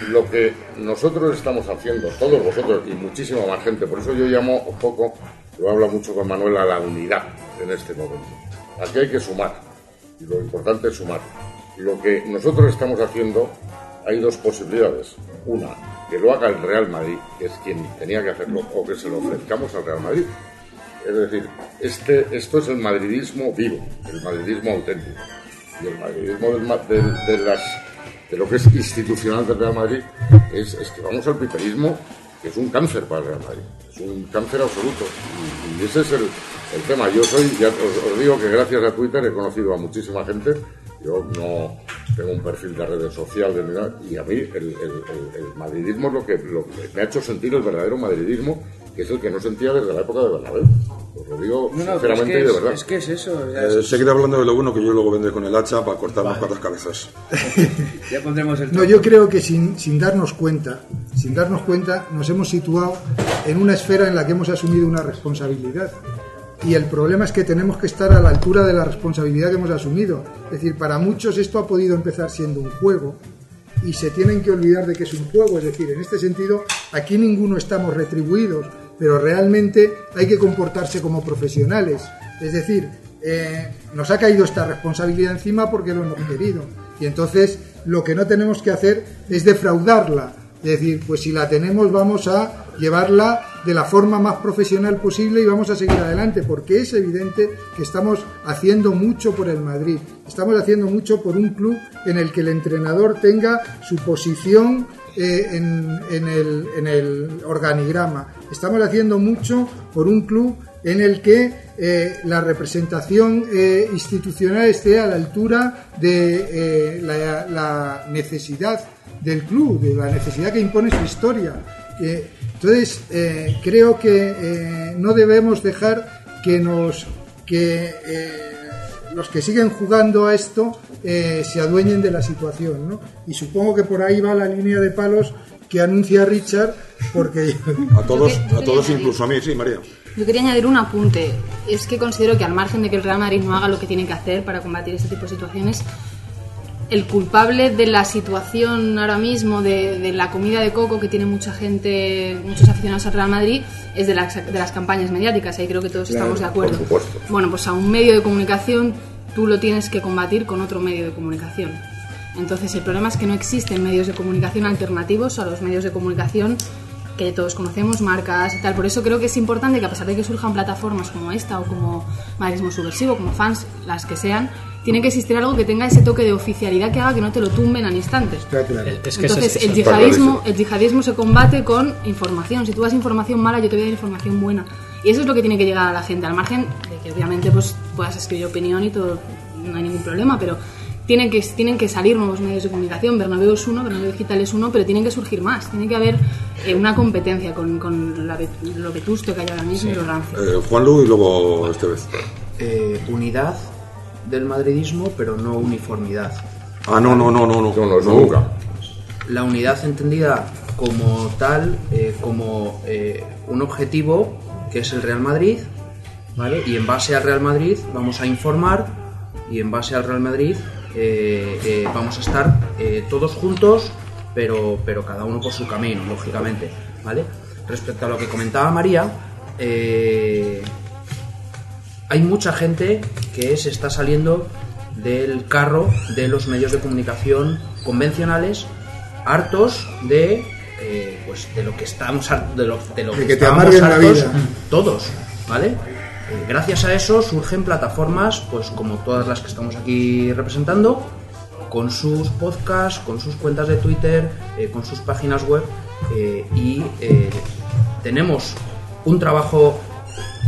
lo que nosotros estamos haciendo, todos vosotros y muchísima más gente, por eso yo llamo un poco, yo hablo mucho con Manuel a la unidad en este momento. Aquí hay que sumar, y lo importante es sumar. Lo que nosotros estamos haciendo, hay dos posibilidades. Una, que lo haga el Real Madrid, que es quien tenía que hacerlo, o que se lo ofrezcamos al Real Madrid. Es decir, este, esto es el madridismo vivo, el madridismo auténtico. Y el madridismo de, las, de lo que es institucional del Real Madrid es, que vamos al piperismo, que es un cáncer para el Real Madrid. Es un cáncer absoluto. Y, ese es el, el tema. Yo soy, ya os, digo que gracias a Twitter he conocido a muchísima gente. Yo no tengo un perfil de redes sociales y a mí el, el- madridismo es lo que me ha hecho sentir el verdadero madridismo, que es el que no sentía desde la época de Bernabéu. Os lo digo No, no, es sinceramente que y de es- verdad. es que es eso. o sea, Eh, es- seguir hablando de lo bueno que yo luego vendré con el hacha para cortar unas cuantas cabezas. ya pondremos el No, yo creo que sin, sin darnos cuenta, sin darnos cuenta, nos hemos situado en una esfera en la que hemos asumido una responsabilidad. Y el problema es que tenemos que estar a la altura de la responsabilidad que hemos asumido. Es decir, para muchos esto ha podido empezar siendo un juego y se tienen que olvidar de que es un juego. Es decir, en este sentido, aquí ninguno estamos retribuidos, pero realmente hay que comportarse como profesionales. Es decir, eh, nos ha caído esta responsabilidad encima porque lo hemos querido. Y entonces lo que no tenemos que hacer es defraudarla. Es decir, pues si la tenemos vamos a llevarla de la forma más profesional posible y vamos a seguir adelante, porque es evidente que estamos haciendo mucho por el Madrid. Estamos haciendo mucho por un club en el que el entrenador tenga su posición eh, en, el, en el organigrama. Estamos haciendo mucho por un club en el que eh, la representación eh, institucional esté a la altura de la, la necesidad del club, de la necesidad que impone su historia. Entonces, creo que no debemos dejar que nos que los que siguen jugando a esto eh, se adueñen de la situación, ¿no? Y supongo que por ahí va la línea de palos que anuncia Richard, porque A todos, a todos incluso a mí, sí, María. Yo quería añadir un apunte. Es que considero que al margen de que el Real Madrid no haga lo que tiene que hacer para combatir este tipo de situaciones, el culpable de la situación ahora mismo de, de la comida de coco que tiene mucha gente, muchos aficionados al Real Madrid, es de las, de las campañas mediáticas. Ahí creo que todos estamos de acuerdo. Por supuesto. Bueno, pues a un medio de comunicación tú lo tienes que combatir con otro medio de comunicación. Entonces el problema es que no existen medios de comunicación alternativos a los medios de comunicación que todos conocemos, marcas y tal. Por eso creo que es importante que a pesar de que surjan plataformas como esta o como Madridismo Subversivo, como fans, las que sean, tiene que existir algo que tenga ese toque de oficialidad que haga que no te lo tumben al instante. Es que Entonces el yihadismo, el yihadismo se combate con información. Si tú das información mala, yo te voy a dar información buena. Y eso es lo que tiene que llegar a la gente, al margen de que obviamente pues puedas escribir opinión y todo, no hay ningún problema, pero tienen que, tienen que salir nuevos medios de comunicación. Bernabéu es uno, Bernabéu Digital es uno, pero tienen que surgir más. Tiene que haber eh, una competencia con, con la lo vetusto que hay ahora mismo y lo rancio. Eh, Juan Lu y luego este vez. Eh, unidad del madridismo, pero no uniformidad. Ah, no, no, no, no, no. No, no, nunca. La unidad entendida como tal, eh, como eh, un objetivo que es el Real Madrid, ¿vale? Y en base al Real Madrid vamos a informar y en base al Real Madrid eh, eh, vamos a estar eh, todos juntos, pero, pero cada uno por su camino, lógicamente, ¿vale? Respecto a lo que comentaba María, hay mucha gente que se está saliendo del carro de los medios de comunicación convencionales, hartos de eh, pues de lo que estamos de lo, de lo De que, la hartos vida. todos, ¿vale? Eh, gracias a eso surgen plataformas, pues como todas las que estamos aquí representando, con sus podcasts, con sus cuentas de Twitter, eh, con sus páginas web eh, y eh, tenemos un trabajo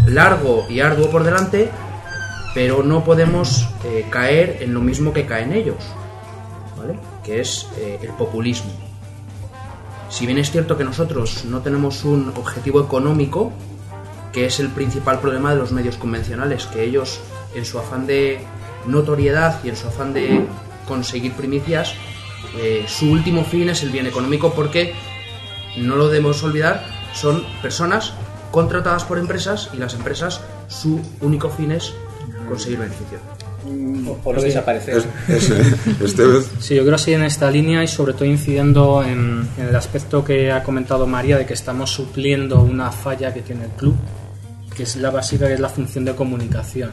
largo y arduo por delante, pero no podemos caer en lo mismo que caen ellos, ¿vale? Que es el populismo. Si bien es cierto que nosotros no tenemos un objetivo económico, que es el principal problema de los medios convencionales, que ellos, en su afán de notoriedad y en su afán de conseguir primicias, eh, su último fin es el bien económico porque, no lo debemos olvidar, son personas contratadas por empresas y las empresas su único fin es conseguir beneficio. O no desaparecer. Sí, yo creo que sí en esta línea y sobre todo incidiendo en, en el aspecto que ha comentado María de que estamos supliendo una falla que tiene el club, que es la básica, que es la función de comunicación.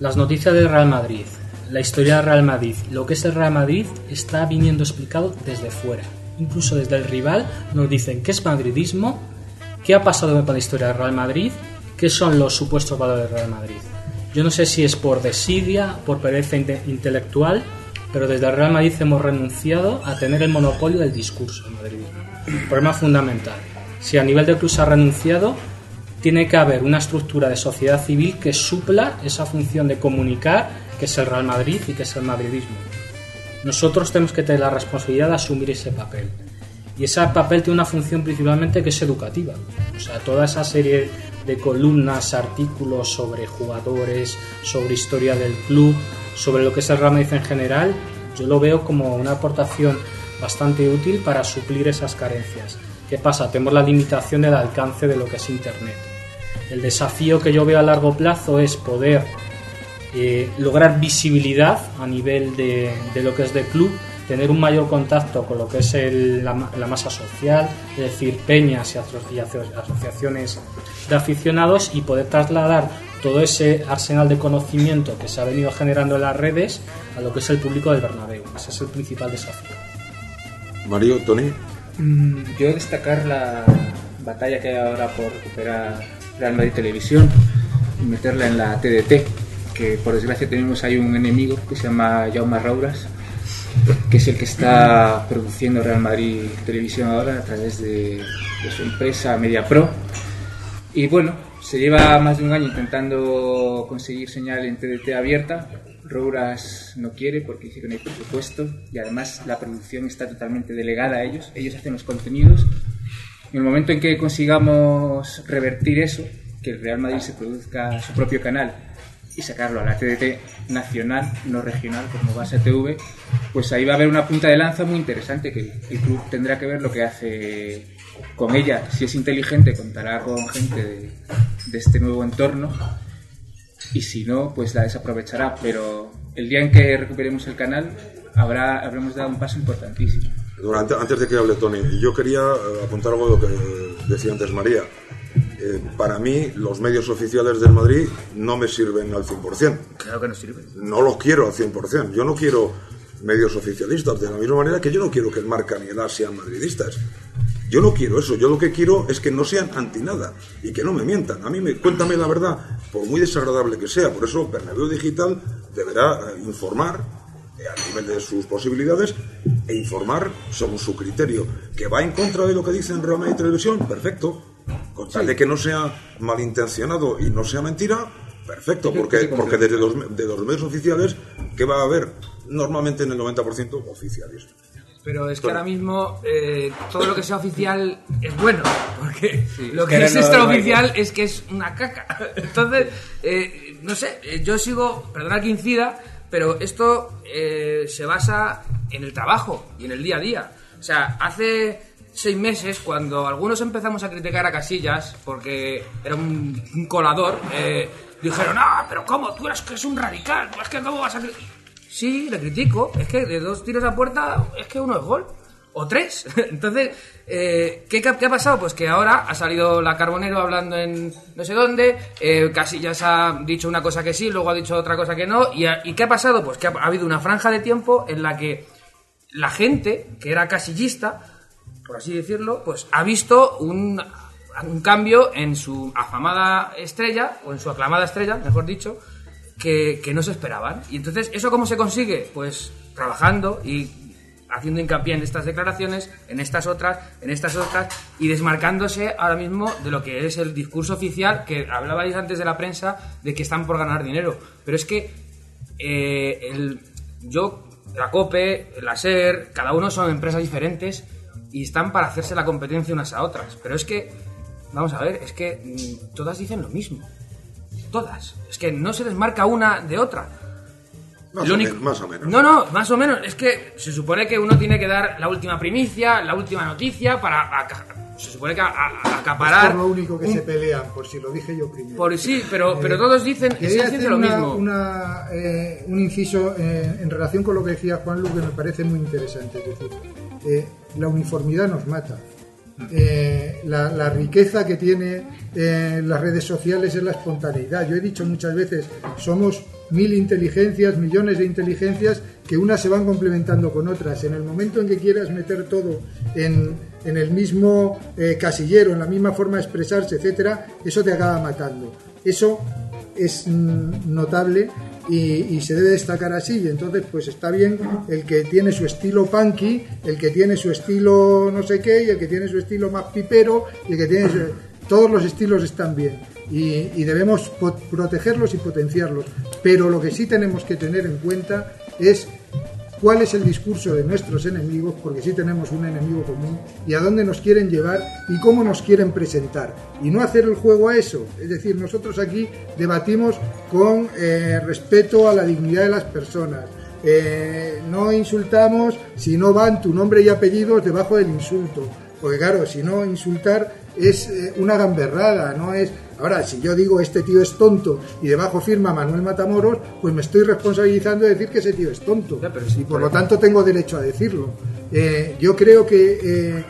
Las noticias del Real Madrid, la historia del Real Madrid, lo que es el Real Madrid está viniendo explicado desde fuera. Incluso desde el rival nos dicen qué es madridismo, qué ha pasado con la historia del Real Madrid, qué son los supuestos valores del Real Madrid. Yo no sé si es por desidia, por pereza inte- intelectual, pero desde el Real Madrid hemos renunciado a tener el monopolio del discurso en madridismo. Problema fundamental. Si a nivel de club se ha renunciado, tiene que haber una estructura de sociedad civil que supla esa función de comunicar que es el Real Madrid y que es el madridismo. Nosotros tenemos que tener la responsabilidad de asumir ese papel. Y ese papel tiene una función principalmente que es educativa. O sea, toda esa serie de columnas, artículos sobre jugadores, sobre historia del club, sobre lo que es el Madrid en general, yo lo veo como una aportación bastante útil para suplir esas carencias. ¿Qué pasa? Tenemos la limitación del alcance de lo que es Internet. El desafío que yo veo a largo plazo es poder eh, lograr visibilidad a nivel de, de lo que es del club, tener un mayor contacto con lo que es el- la, la masa social, es decir, peñas y, aso- y aso- asociaciones de aficionados y poder trasladar todo ese arsenal de conocimiento que se ha venido generando en las redes a lo que es el público del Bernabéu. Ese es el principal desafío. Mario, Tony. Mm, Yo destacar la batalla que hay ahora por recuperar Real Madrid Televisión y meterla en la TDT, que por desgracia tenemos ahí un enemigo que se llama Jaume Rauras, que es el que está produciendo Real Madrid Televisión ahora a través de, su empresa MediaPro. Y bueno, se lleva más de un año intentando conseguir señal en TDT abierta. Rouras no quiere porque dice que no hay presupuesto y además la producción está totalmente delegada a ellos. Ellos hacen los contenidos. En el momento en que consigamos revertir eso, que el Real Madrid se produzca su propio canal y sacarlo a la TDT nacional, no regional, como va a TV, pues ahí va a haber una punta de lanza muy interesante que el club tendrá que ver lo que hace con ella. Si es inteligente, contará con gente de, de este nuevo entorno y si no, pues la desaprovechará. Pero el día en que recuperemos el canal, habrá, habremos dado un paso importantísimo. Durante, antes de que hable Tony, yo quería eh, apuntar algo de lo que decía antes María. Eh, para mí, los medios oficiales del Madrid no me sirven al 100%. Claro que no sirve. No los quiero al 100%. Yo no quiero medios oficialistas, de la misma manera que yo no quiero que el Marca ni el AS sean madridistas. Yo no quiero eso. Yo lo que quiero es que no sean anti nada y que no me mientan. A mí, me, cuéntame la verdad, por muy desagradable que sea. Por eso, Bernabéu Digital deberá eh, informar eh, a nivel de sus posibilidades e informar según su criterio. ¿Que va en contra de lo que dicen Real Madrid Televisión? Perfecto. Con tal de que no sea malintencionado y no sea mentira, perfecto. Porque, porque desde los, de los medios oficiales, ¿qué va a haber? Normalmente en el 90% oficiales. Pero es que ahora mismo eh, todo lo que sea oficial es bueno, porque lo es que que es no extraoficial es que es una caca. Entonces, eh, no sé, eh, yo sigo, perdona que incida, pero esto eh, se basa en el trabajo y en el día a día. O sea, hace seis meses, cuando algunos empezamos a criticar a Casillas porque era un, colador, eh, dijeron, ah, pero ¿cómo? Tú eres que es un radical, es que ¿cómo vas a...? cri-?". Sí, le critico, es que de dos tiros a puerta es que uno es gol. o tres. Entonces, eh, ¿qué, ¿qué, ha pasado? Pues que ahora ha salido la Carbonero hablando en no sé dónde, eh, Casillas ha dicho una cosa que sí, luego ha dicho otra cosa que no, y, ¿y qué ha pasado? Pues que ha, ha, habido una franja de tiempo en la que la gente, que era casillista, por así decirlo, pues ha visto un, un cambio en su afamada estrella, o en su aclamada estrella, mejor dicho, que, que no se esperaban. Y entonces, ¿eso cómo se consigue? Pues trabajando y haciendo hincapié en estas declaraciones, en estas otras, en estas otras, y desmarcándose ahora mismo de lo que es el discurso oficial, que hablabais antes de la prensa, de que están por ganar dinero. Pero es que eh, el, yo, la COPE, la SER, cada uno son empresas diferentes y están para hacerse la competencia unas a otras. Pero es que, vamos a ver, es que mmm, todas dicen lo mismo. Todas. Es que no se desmarca una de otra. Más, o, único... más o menos. No, no, más o menos. Es que se supone que uno tiene que dar la última primicia, la última noticia para. se supone que a, a, acaparar. Es lo único que un... se pelean, por si lo dije yo primero. Por sí, pero, pero todos dicen, Quería dicen hacer lo una, mismo. Una, eh, un inciso eh, en relación con lo que decía Juan Lu que me parece muy interesante. Es decir, eh, la uniformidad nos mata. Eh, la, riqueza que tiene eh, las redes sociales es la espontaneidad. Yo he dicho muchas veces, somos mil inteligencias, millones de inteligencias que unas se van complementando con otras. En el momento en que quieras meter todo en, en el mismo casillero, en la misma forma de expresarse, etcétera, eso te acaba matando. Eso es mm, notable y, y, se debe destacar así. Y entonces, pues está bien el que tiene su estilo punky, el que tiene su estilo no sé qué, y el que tiene su estilo más pipero, y el que tiene. Su... Todos los estilos están bien y, y debemos protegerlos y potenciarlos. Pero lo que sí tenemos que tener en cuenta es cuál es el discurso de nuestros enemigos, porque sí tenemos un enemigo común, y a dónde nos quieren llevar y cómo nos quieren presentar. Y no hacer el juego a eso. Es decir, nosotros aquí debatimos con eh, respeto a la dignidad de las personas. Eh, no insultamos si no van tu nombre y apellidos debajo del insulto. Porque claro, si no insultar es eh, una gamberrada, no es Ahora, si yo digo este tío es tonto y debajo firma Manuel Matamoros, pues me estoy responsabilizando de decir que ese tío es tonto. Ya, pero sí, y por lo tanto tengo derecho a decirlo. Eh, yo creo que eh,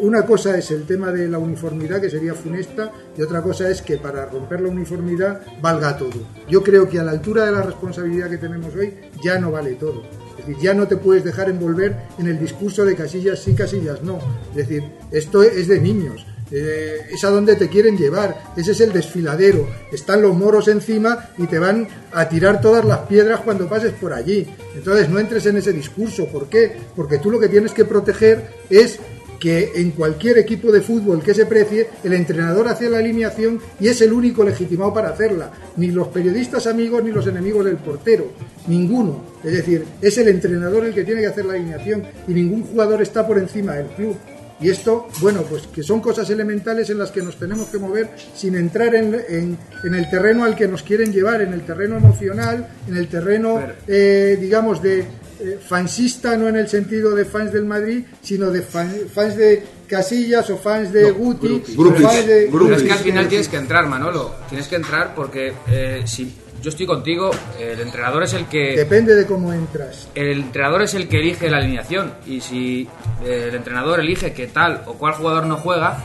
una cosa es el tema de la uniformidad, que sería funesta, y otra cosa es que para romper la uniformidad valga todo. Yo creo que a la altura de la responsabilidad que tenemos hoy ya no vale todo. Es decir, ya no te puedes dejar envolver en el discurso de casillas sí, casillas no. Es decir, esto es de niños. Eh, es a donde te quieren llevar, ese es el desfiladero, están los moros encima y te van a tirar todas las piedras cuando pases por allí. Entonces no entres en ese discurso, ¿por qué? Porque tú lo que tienes que proteger es que en cualquier equipo de fútbol que se precie, el entrenador hace la alineación y es el único legitimado para hacerla. Ni los periodistas amigos ni los enemigos del portero, ninguno. Es decir, es el entrenador el que tiene que hacer la alineación y ningún jugador está por encima del club. Y esto, bueno, pues que son cosas elementales en las que nos tenemos que mover sin entrar en, en, en el terreno al que nos quieren llevar, en el terreno emocional, en el terreno, eh, digamos, de eh, fansista, no en el sentido de fans del Madrid, sino de fan, fans de Casillas o fans de no, Guti. Grupis, fans de, Pero es que al final tienes que entrar, Manolo. Tienes que entrar porque eh, si yo estoy contigo, el entrenador es el que... Depende de cómo entras. El entrenador es el que elige la alineación y si el entrenador elige que tal o cual jugador no juega,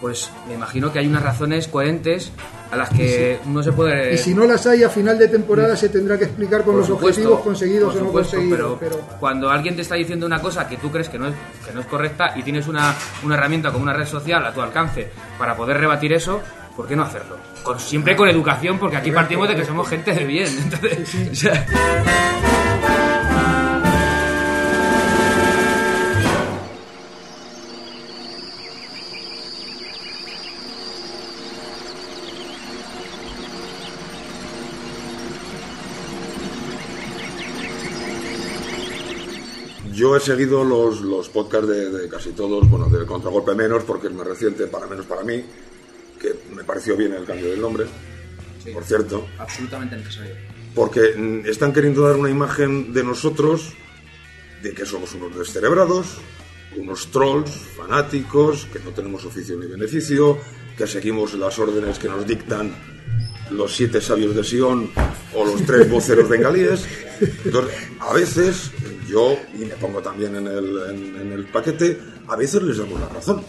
pues me imagino que hay unas razones coherentes a las que no se puede... Y si no las hay a final de temporada se tendrá que explicar con los supuesto, objetivos conseguidos o no conseguidos. Pero, pero, cuando alguien te está diciendo una cosa que tú crees que no es, que no es correcta y tienes una, una herramienta como una red social a tu alcance para poder rebatir eso, ¿por qué no hacerlo? Con, siempre con educación, porque aquí partimos de que somos gente de bien. Entonces, sí, sí. O sea... Yo he seguido los, los podcasts de, de, casi todos, bueno, del contragolpe menos, porque es más reciente, para menos para mí, pareció bien el cambio del nombre, sí, por cierto. Absolutamente necesario. Porque mm, están queriendo dar una imagen de nosotros de que somos unos descerebrados, unos trolls fanáticos, que no tenemos oficio ni beneficio, que seguimos las órdenes que nos dictan los siete sabios de Sion o los tres voceros bengalíes. Entonces, a veces yo, y me pongo también en el, en- en el paquete, a veces les damos la razón.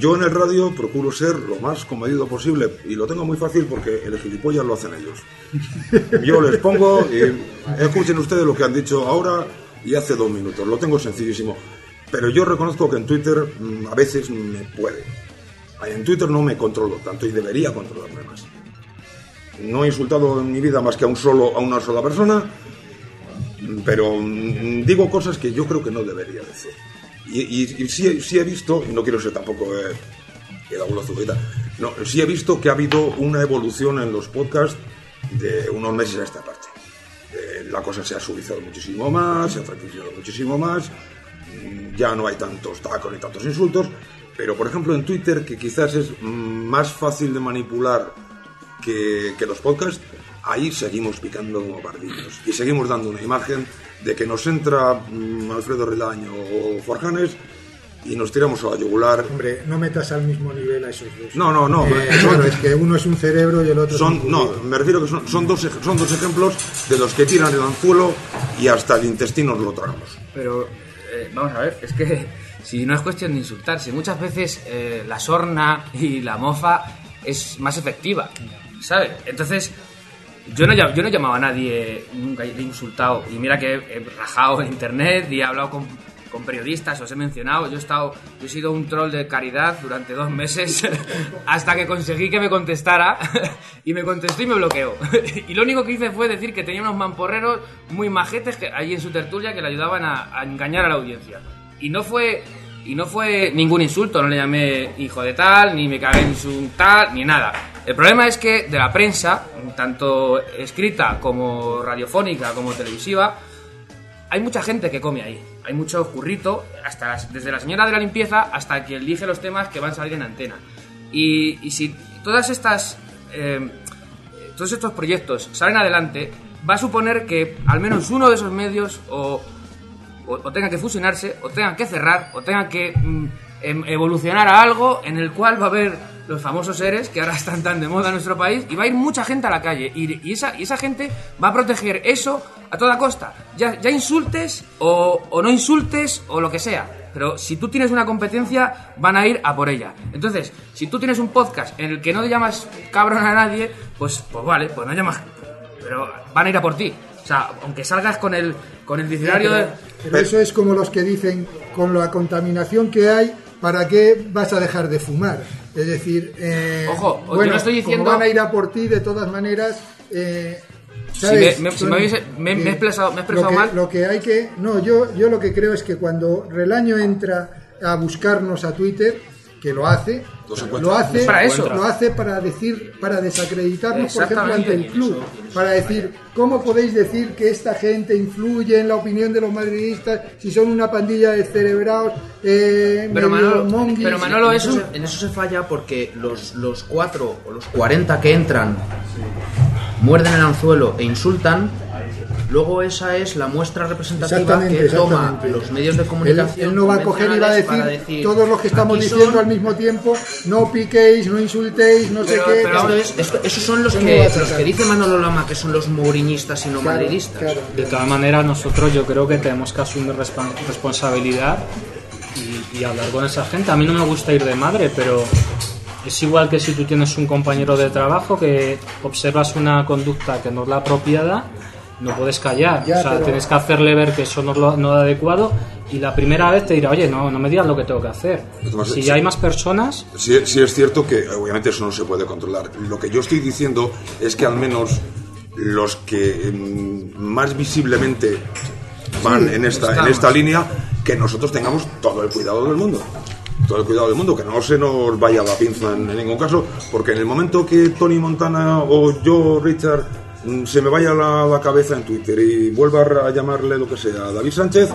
Yo en el radio procuro ser lo más comedido posible y lo tengo muy fácil porque el gilipollas lo hacen ellos. Yo les pongo y escuchen ustedes lo que han dicho ahora y hace dos minutos. Lo tengo sencillísimo. Pero yo reconozco que en Twitter mm, a veces me puede. En Twitter no me controlo tanto y debería controlarme más. No he insultado en mi vida más que a un solo, a una sola persona, pero mm, digo cosas que yo creo que no debería decir. Y, sí, sí he visto, y no quiero ser tampoco eh, el abuelo azulita, no, sí he visto que ha habido una evolución en los podcasts de unos meses a esta parte. Eh, la cosa se ha suavizado muchísimo más, se ha tranquilizado muchísimo más, mm, ya no hay tantos tacos ni tantos insultos, pero por ejemplo en Twitter, que quizás es mm, más fácil de manipular que, que los podcasts, ahí seguimos picando como pardillos y seguimos dando una imagen de que nos entra mm, Alfredo Relaño o Forjanes y nos tiramos a la yugular. Hombre, no metas al mismo nivel a esos dos. No, no, no. Eh, son- claro, es que uno es un cerebro y el otro es son, un no, me refiero que son, son, dos, son dos ejemplos de los que tiran el anzuelo y hasta el intestino lo tragamos. Pero eh, vamos a ver, es que si no es cuestión de insultarse, muchas veces eh, la sorna y la mofa es más efectiva, ¿sabes? Entonces, yo no, yo no he llamado a nadie, nunca he insultado, y mira que he rajado en internet y he hablado con, con periodistas, os he mencionado, yo he estado, yo he sido un troll de caridad durante dos meses hasta que conseguí que me contestara y me contestó y me bloqueó. y lo único que hice fue decir que tenía unos mamporreros muy majetes que, allí en su tertulia que le ayudaban a, a engañar a la audiencia. Y no fue y no fue ningún insulto, no le llamé hijo de tal, ni me cagué en su tal, ni nada. El problema es que de la prensa, tanto escrita como radiofónica como televisiva, hay mucha gente que come ahí. Hay mucho currito, hasta desde la señora de la limpieza hasta quien elige los temas que van a salir en antena. Y, si todas estas, eh, todos estos proyectos salen adelante, va a suponer que al menos uno de esos medios o, o, o tenga que fusionarse, o tengan que cerrar, o tengan que mm, em- evolucionar a algo en el cual va a haber los famosos seres que ahora están tan de moda en nuestro país y va a ir mucha gente a la calle y, y esa, y esa gente va a proteger eso a toda costa. Ya, ya insultes o, o no insultes o lo que sea. Pero si tú tienes una competencia, van a ir a por ella. Entonces, si tú tienes un podcast en el que no te llamas cabrón a nadie, pues, pues vale, pues no llamas. Pero van a ir a por ti. O sea, aunque salgas con el, con el diccionario. Pero eso es como los que dicen, con la contaminación que hay, ¿para qué vas a dejar de fumar? Es decir, eh, Ojo, yo bueno, no estoy diciendo- como van a ir a por ti, de todas maneras, eh, Si ¿sabes, me- me- si me hubiese- me- me he expresado- he expresado lo que, mal. Lo que hay que... No, yo, yo lo que creo es que cuando Relaño entra a buscarnos a Twitter, que lo hace, lo hace Para eso. lo hace para decir para desacreditarnos por ejemplo ante el club para decir cómo podéis decir que esta gente influye en la opinión de los madridistas si son una pandilla de cerebrados eh, Pero Manolo, monguis. pero Manolo, eso, se- en eso se falla porque los, los cuatro o los 40 que entran muerden el anzuelo e insultan. Luego esa es la muestra representativa Exactamente, que toma los medios de comunicación. él no va a coger y va a decir, decir, todos los que estamos "Aquí diciendo son al mismo tiempo no piquéis, no insultéis, no Pero, sé qué. pero esto es- esto- esos son los ¿Cómo que, los que dice Manolo Lama que son los mouriñistas y no Claro, madridistas. claro. De todas maneras, nosotros yo creo que tenemos que asumir responsabilidad y, y hablar con esa gente. A mí no me gusta ir de madre, pero es igual que si tú tienes un compañero de trabajo que observas una conducta que no es la apropiada, no puedes callar. Ya, o sea, pero- tienes que hacerle ver que eso no lo no es adecuado y la primera vez te dirá, oye, no, no me digas lo que tengo que hacer. Además, Si sí. ya hay más personas, Sí, sí es cierto que obviamente eso no se puede controlar. Lo que yo estoy diciendo es que al menos los que mm, más visiblemente van Sí, en, esta, en esta línea, que nosotros tengamos todo el cuidado del mundo. Todo el cuidado del mundo, que no se nos vaya la pinza en, en ningún caso, porque en el momento que Tony Montana o yo, Richard, se me vaya la, la cabeza en Twitter y vuelva a llamarle lo que sea a David Sánchez,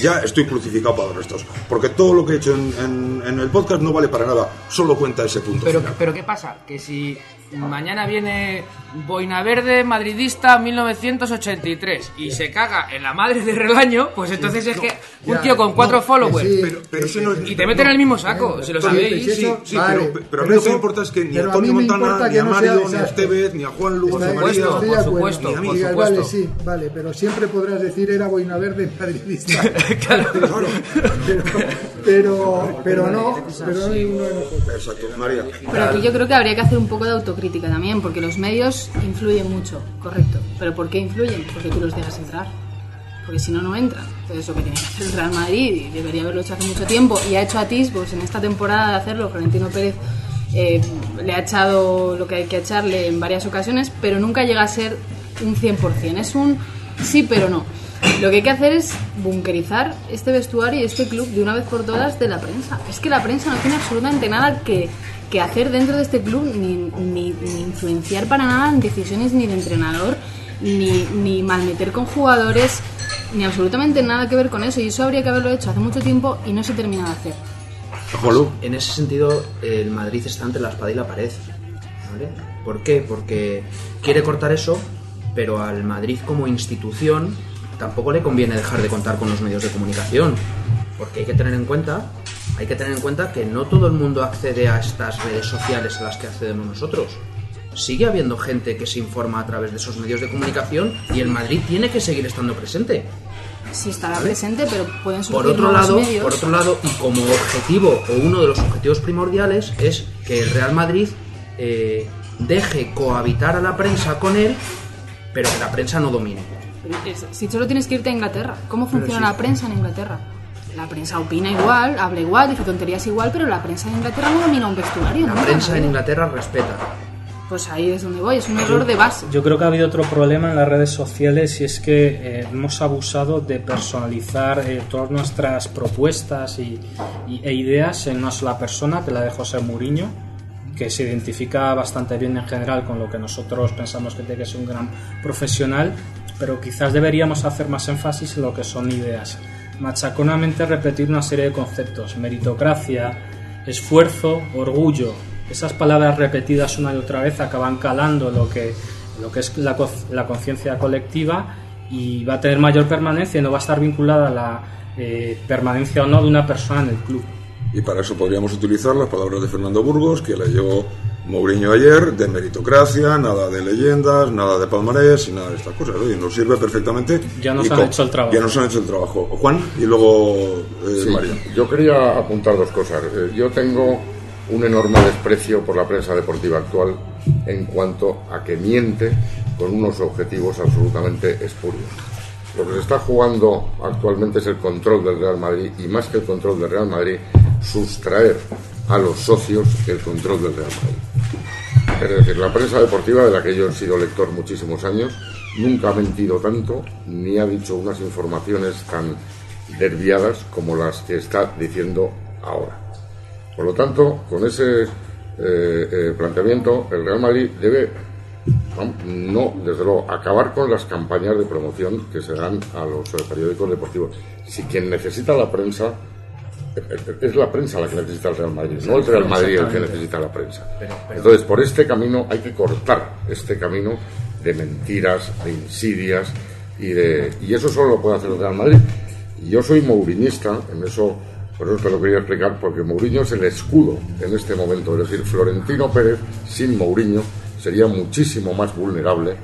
ya estoy crucificado para los restos. Porque todo lo que he hecho en, en- en el podcast no vale para nada, solo cuenta ese punto. Pero, final. pero ¿qué pasa? Que si mañana viene Boina Verde madridista 1983 y se caga en la madre de Relaño, pues entonces es que un Ya, tío con cuatro no, followers que sí, Pero, pero eso no es- y te meten en el mismo saco, si lo sabéis. Sí, sí, eso- sí, vale, pero, pero a mí lo que me importa es que ni a Tony Montana, ni a Mario, ni a. Estevez, ni a Juan Lugo, ni a María, por supuesto, ni a mí. por Digas, supuesto. vale, sí, vale, pero siempre podrás decir era boina verde madridista. pero, pero, pero no, pero no ninguno de nosotros. Exacto, María. Pero aquí yo creo que habría que hacer un poco de autocrítica también, porque los medios influyen mucho, correcto. ¿Pero por qué influyen? Porque tú los dejas entrar. Porque si no, no entran. Entonces, lo que tiene que hacer el Real Madrid, y debería haberlo hecho hace mucho tiempo, y ha hecho atisbos en esta temporada de hacerlo, Florentino Pérez eh, le ha echado lo que hay que echarle en varias ocasiones, pero nunca llega a ser un 100%. Es un sí, pero no. Lo que hay que hacer es bunkerizar este vestuario y este club de una vez por todas de la prensa. Es que la prensa no tiene absolutamente nada que, que hacer dentro de este club, ni, ni- ni influenciar para nada en decisiones ni de entrenador, ni, ni malmeter con jugadores, ni absolutamente nada que ver con eso. Y eso habría que haberlo hecho hace mucho tiempo y no se termina de hacer. En ese sentido, el Madrid está entre la espada y la pared. ¿vale? ¿Por qué? Porque quiere cortar eso, pero al Madrid como institución tampoco le conviene dejar de contar con los medios de comunicación. Porque hay que tener en cuenta, hay que tener en cuenta que no todo el mundo accede a estas redes sociales a las que accedemos nosotros. Sigue habiendo gente que se informa a través de esos medios de comunicación y el Madrid tiene que seguir estando presente. Sí estará presente, pero pueden surgir Por otro lado, medios. por otro lado, y como objetivo o uno de los objetivos primordiales es que el Real Madrid eh, deje cohabitar a la prensa con él, pero que la prensa no domine. Es- Si solo tienes que irte a Inglaterra, ¿cómo funciona sí. la prensa en Inglaterra? La prensa opina igual, habla igual, dice tonterías igual, pero la prensa en Inglaterra no domina un vestuario. La nunca, prensa en ¿no? Inglaterra respeta. Pues ahí es donde voy, es un error de base. Yo creo que ha habido otro problema en las redes sociales y es que eh, hemos abusado de personalizar eh, todas nuestras propuestas y, y- e ideas en una sola persona, que la de José Mourinho, que se identifica bastante bien en general con lo que nosotros pensamos que tiene que ser un gran profesional, pero quizás deberíamos hacer más énfasis en lo que son ideas. Machaconamente repetir una serie de conceptos, meritocracia, esfuerzo, orgullo. Esas palabras repetidas una y otra vez acaban calando lo que, lo que es la, la conciencia colectiva y va a tener mayor permanencia y no va a estar vinculada a la eh, permanencia o no de una persona en el club. Y para eso podríamos utilizar las palabras de Fernando Burgos, que leyó Mourinho ayer, de meritocracia, nada de leyendas, nada de palmarés y nada de estas cosas. Oye, nos sirve perfectamente. Ya nos Y han hecho el trabajo. Ya nos han hecho el trabajo. Juan y luego eh, Sí, María. yo quería apuntar dos cosas. Eh, Yo tengo un enorme desprecio por la prensa deportiva actual en cuanto a que miente con unos objetivos absolutamente espurios. Lo que se está jugando actualmente es el control del Real Madrid y más que el control del Real Madrid, sustraer a los socios el control del Real Madrid. Es decir, la prensa deportiva, de la que yo he sido lector muchísimos años, nunca ha mentido tanto ni ha dicho unas informaciones tan desviadas como las que está diciendo ahora. Por lo tanto, con ese eh, eh, planteamiento, el Real Madrid debe, no, desde luego, acabar con las campañas de promoción que se dan a los periódicos deportivos. Si quien necesita la prensa, es la prensa la que necesita el Real Madrid, no el Real Madrid el que necesita la prensa. Entonces, por este camino hay que cortar este camino de mentiras, de insidias y de y eso solo lo puede hacer el Real Madrid. Y yo soy mourinista, en eso por eso te lo quería explicar, porque Mourinho es el escudo en este momento. Es decir, Florentino Pérez sin Mourinho sería muchísimo más vulnerable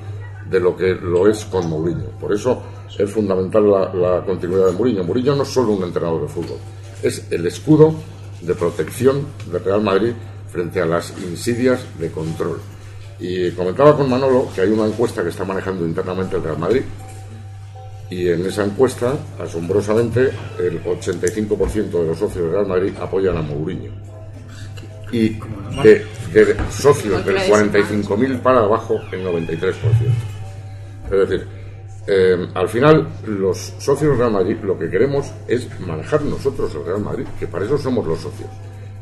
de lo que lo es con Mourinho. Por eso es fundamental la, la continuidad de Mourinho. Mourinho no es solo un entrenador de fútbol, es el escudo de protección del Real Madrid frente a las insidias de control. Y comentaba con Manolo que hay una encuesta que está manejando internamente el Real Madrid. Y en esa encuesta, asombrosamente, el 85% de los socios del Real Madrid apoyan a Mourinho. Y de, de socios del 45.000 para abajo, el 93%. Es decir, eh, al final, los socios del Real Madrid lo que queremos es manejar nosotros el Real Madrid, que para eso somos los socios.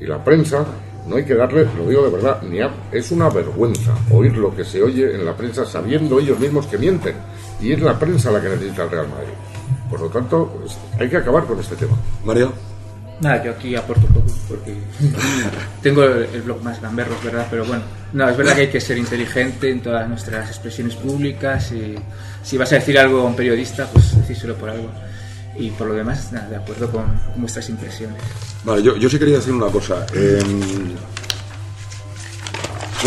Y la prensa, no hay que darle, lo digo de verdad, ni a- es una vergüenza oír lo que se oye en la prensa sabiendo ellos mismos que mienten. Y es la prensa la que necesita el Real Madrid. Por lo tanto, hay que acabar con este tema. María. Nada, yo aquí aporto un poco porque tengo el, blog más gamberro, es verdad, pero bueno, no, es verdad que hay que ser inteligente en todas nuestras expresiones públicas y si vas a decir algo a un periodista, pues decírselo por algo. Y por lo demás, nada, de acuerdo con vuestras impresiones. Vale, yo, yo sí quería decir una cosa. Eh,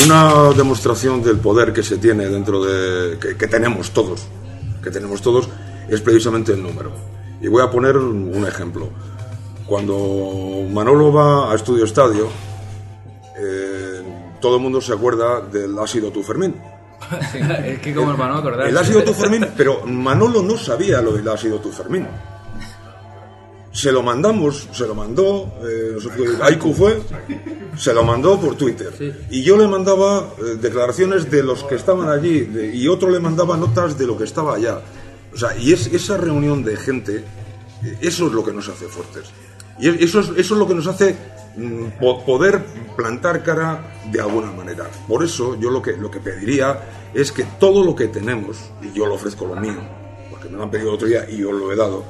una demostración del poder que se tiene dentro de. Que, que, tenemos todos, que tenemos todos, es precisamente el número. Y voy a poner un ejemplo. Cuando Manolo va a Estudio Estadio, eh, todo el mundo se acuerda del ácido tu Fermín. Sí, es que como el Manolo acordar. El ácido tu Fermín, pero Manolo no sabía lo del ácido tu Fermín. Se lo mandamos, se lo mandó, eh, Aiku fue, se lo mandó por Twitter. Sí. Y yo le mandaba eh, declaraciones de los que estaban allí de, y otro le mandaba notas de lo que estaba allá. O sea, y es esa reunión de gente, eh, eso es lo que nos hace fuertes. Y eso es, eso es lo que nos hace mm, po poder plantar cara de alguna manera. Por eso yo lo que, lo que pediría es que todo lo que tenemos, y yo lo ofrezco lo mío, porque me lo han pedido otro día y yo lo he dado,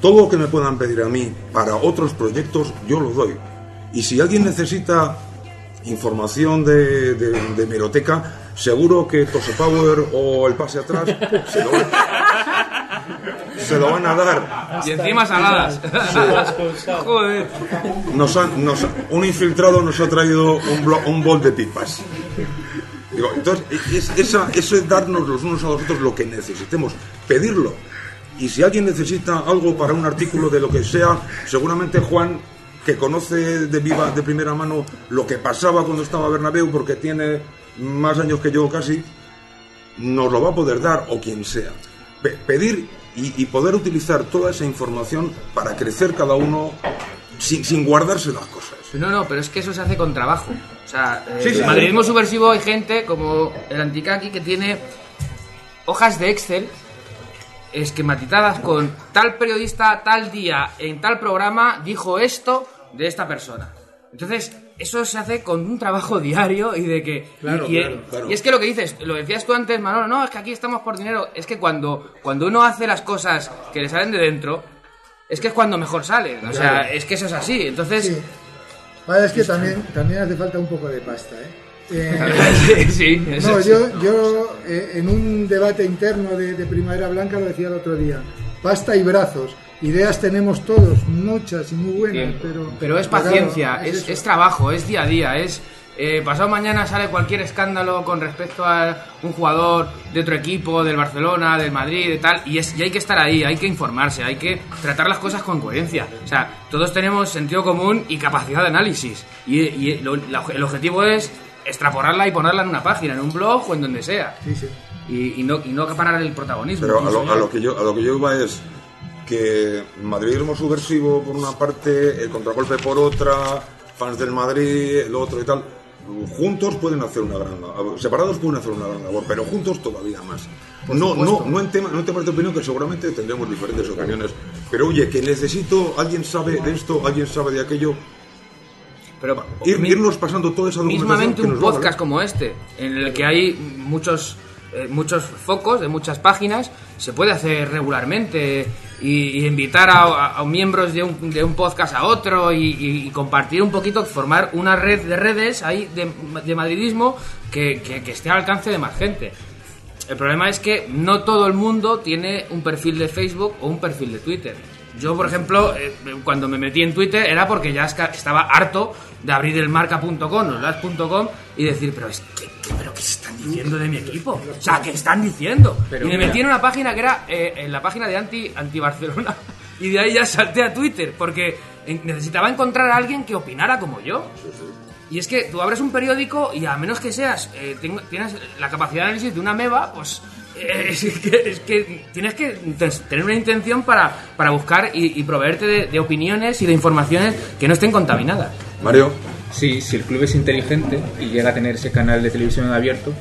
todo lo que me puedan pedir a mí para otros proyectos, yo lo doy. Y si alguien necesita información de, de, de Meroteca, seguro que Tose Power o el pase atrás se lo, se lo van a dar. Y encima saladas. Joder. Nos han, nos, un infiltrado nos ha traído un, blo, un bol de pipas. Digo, entonces, es, esa, eso es darnos los unos a los otros lo que necesitemos, pedirlo. Y si alguien necesita algo para un artículo de lo que sea, seguramente Juan, que conoce de viva, de primera mano lo que pasaba cuando estaba Bernabéu, porque tiene más años que yo casi, nos lo va a poder dar, o quien sea. Pe pedir y, y, poder utilizar toda esa información para crecer cada uno sin, sin, guardarse las cosas. No, no, pero es que eso se hace con trabajo. O sea, eh, sí, sí, el madridismo sí. subversivo hay gente como el Anticaki que tiene hojas de Excel esquematizadas con tal periodista, tal día, en tal programa, dijo esto de esta persona. Entonces, eso se hace con un trabajo diario y de que... Claro, y, claro, claro. y, es que lo que dices, lo decías tú antes, Manolo, no, es que aquí estamos por dinero. Es que cuando, cuando uno hace las cosas que le salen de dentro, es que es cuando mejor sale. O sea, es que eso es así. Entonces... Sí. Vale, es que también, también hace falta un poco de pasta, ¿eh? Eh, sí, sí, no, yo, yo eh, en un debate interno de, de, Primavera Blanca lo decía el otro día, pasta y brazos. Ideas tenemos todos, muchas y muy buenas, sí, pero... Pero es paciencia, claro, es, es, es, trabajo, es día a día, es... Eh, pasado mañana sale cualquier escándalo con respecto a un jugador de otro equipo, del Barcelona, del Madrid, de tal, y, es, y hay que estar ahí, hay que informarse, hay que tratar las cosas con coherencia. O sea, todos tenemos sentido común y capacidad de análisis, y, y lo, la, el objetivo es extrapolarla y ponerla en una página, en un blog o en donde sea. Sí, sí. Y, y, no, y no acaparar el protagonismo. Pero a lo, a lo, que yo a lo que yo iba es que madridismo subversivo por una parte, el contragolpe por otra, fans del Madrid, el otro y tal. Juntos pueden hacer una gran labor, separados pueden hacer una gran labor, pero juntos todavía más. No, no, no en, tema, no en temas de opinión, que seguramente tendremos diferentes opiniones. Pero oye, que necesito, alguien sabe de esto, alguien sabe de aquello, pero Ir, irnos pasando toda esa mismamente un podcast como este en el que hay muchos eh, muchos focos de muchas páginas se puede hacer regularmente y, invitar a, miembros de un, de un podcast a otro y, compartir un poquito formar una red de redes ahí de, madridismo que esté al alcance de más gente. El problema es que no todo el mundo tiene un perfil de Facebook o un perfil de Twitter yo, por ejemplo, eh, cuando me metí en Twitter era porque ya estaba harto de abrir el marca.com o las.com y decir, pero, es que, que, pero ¿qué están diciendo de mi equipo? O sea, ¿qué están diciendo? Pero y me metí en una página que era eh, en la página de anti, anti Barcelona y de ahí ya salté a Twitter porque necesitaba encontrar a alguien que opinara como yo. Y es que tú abres un periódico y a menos que seas, eh, tienes la capacidad de análisis de una meba, pues es que, es que, tienes que tener una intención para, para buscar y, y proveerte de, de, opiniones y de informaciones que no estén contaminadas. Mario. Sí, si el club es inteligente y llega a tener ese canal de televisión abierto,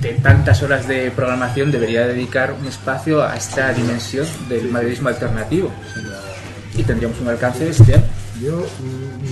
de tantas horas de programación debería dedicar un espacio a esta dimensión del madridismo alternativo. Y tendríamos un alcance bestial. Yo,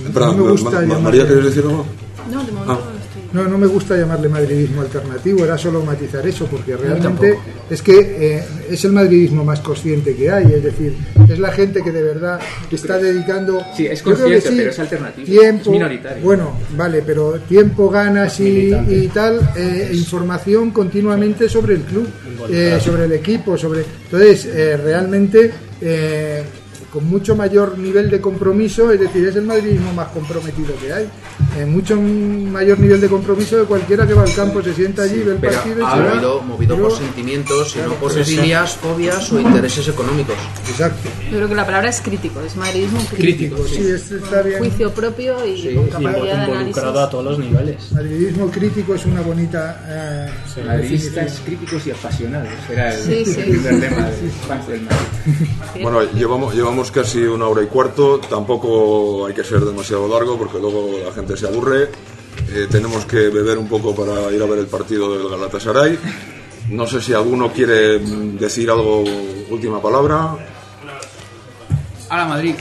Espera, no me gusta ma, María, ¿quieres decir algo? No, de momento ah. No, no me gusta llamarle madridismo alternativo, era solo matizar eso, porque realmente es que eh, es el madridismo más consciente que hay, es decir, es la gente que de verdad está dedicando. Sí, es consciente, sí, pero es alternativo. Tiempo, es minoritario. Bueno, vale, pero tiempo, ganas y, y tal, eh, información continuamente sobre el club, eh, sobre el equipo, sobre. Entonces, realmente con mucho mayor nivel de compromiso, es decir, es el madridismo más comprometido que hay. En mucho mayor nivel de compromiso de cualquiera que va al campo, se sienta allí, ve el Pero partido ha y se va. movido, movido Pero- por sentimientos y no por sí, sí. filias, fobias o intereses económicos. Exacto. Yo creo que la palabra es crítico, es madridismo Crítico, sí, esto está bien. Juicio propio y con capacidad de análisis. a todos los niveles. Madridismo crítico es una bonita eh, Madridistas críticos y apasionados. Era el, Sí, sí. el primer lema de fans del Madrid. Bueno, llevamos, llevamos casi una hora y cuarto, tampoco hay que ser demasiado largo porque luego la gente se aburre. Eh, tenemos que beber un poco para ir a ver el partido del Galatasaray. No sé si alguno quiere mm, decir algo, última palabra. A la Madrid.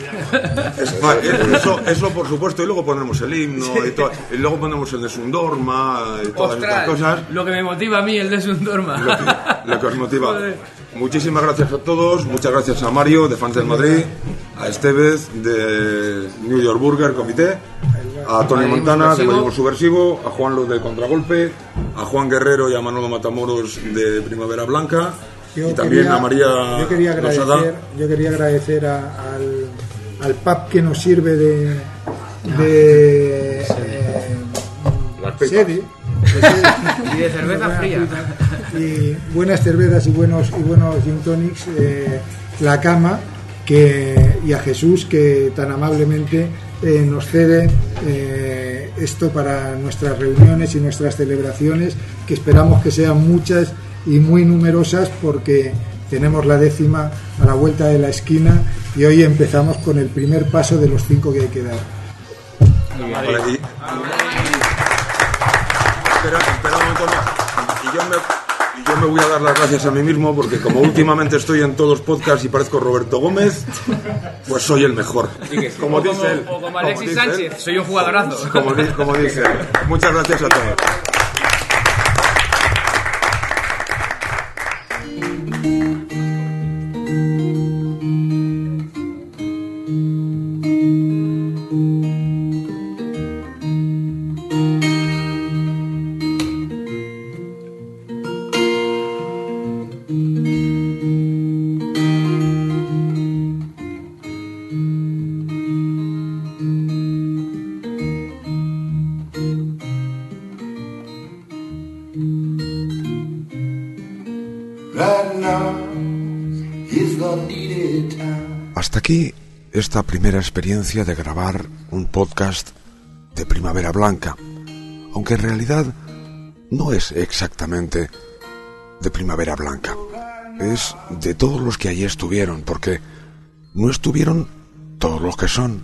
Es- va, eh, eso, eso por supuesto, y luego ponemos el himno y, to- y luego ponemos el de Sundorma y todas estas Ostras, cosas. lo que me motiva a mí, el de Sundorma. lo que os motiva. Joder. Muchísimas gracias a todos, muchas gracias a Mario de Fans del Madrid, a Estevez de New York Burger Comité, a Tony Montana de. Madridismo Subversivo, a Juan Lo de Contragolpe, a Juan Guerrero y a Manolo Matamoros de Primavera Blanca Yo y también quería- a María yo quería Rosada. agradecer, yo quería agradecer a- al, al pub que nos sirve de, de eh, sede. Y de cerveza fría. Y buenas cervezas y buenos y buenos gin tonics, eh, la cama que, y a Jesús que tan amablemente eh, nos cede eh, esto para nuestras reuniones y nuestras celebraciones, que esperamos que sean muchas y muy numerosas porque tenemos la décima a la vuelta de la esquina y hoy empezamos con el primer paso de los cinco que hay que dar. Y- Espera, espera un momento, no. Y yo me, y yo me voy a dar las gracias a mí mismo porque como últimamente estoy en todos los podcasts y parezco Roberto Gómez, pues soy el mejor. Como o dice como, él. o como Alexis él. Sánchez, soy un jugadorazo. Como, como dice él. Muchas gracias a todos. Esta primera experiencia de grabar un podcast de Primavera Blanca, aunque en realidad no es exactamente de Primavera Blanca, es de todos los que allí estuvieron, porque no estuvieron todos los que son,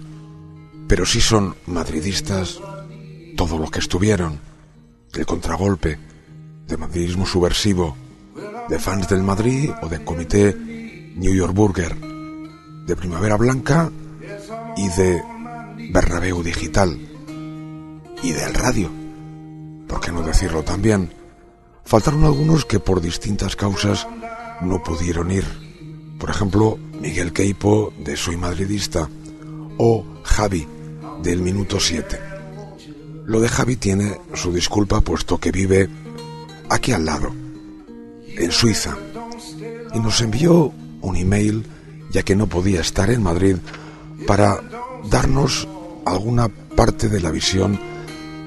pero sí son madridistas todos los que estuvieron, del contragolpe, de madridismo subversivo, de fans del Madrid o del comité New York Burger, de Primavera Blanca y de Bernabéu Digital y del radio, por qué no decirlo también. Faltaron algunos que por distintas causas no pudieron ir. Por ejemplo, Miguel Queipo de Soy Madridista o Javi del Minuto 7. Lo de Javi tiene su disculpa puesto que vive aquí al lado, en Suiza, y nos envió un email ya que no podía estar en Madrid para darnos alguna parte de la visión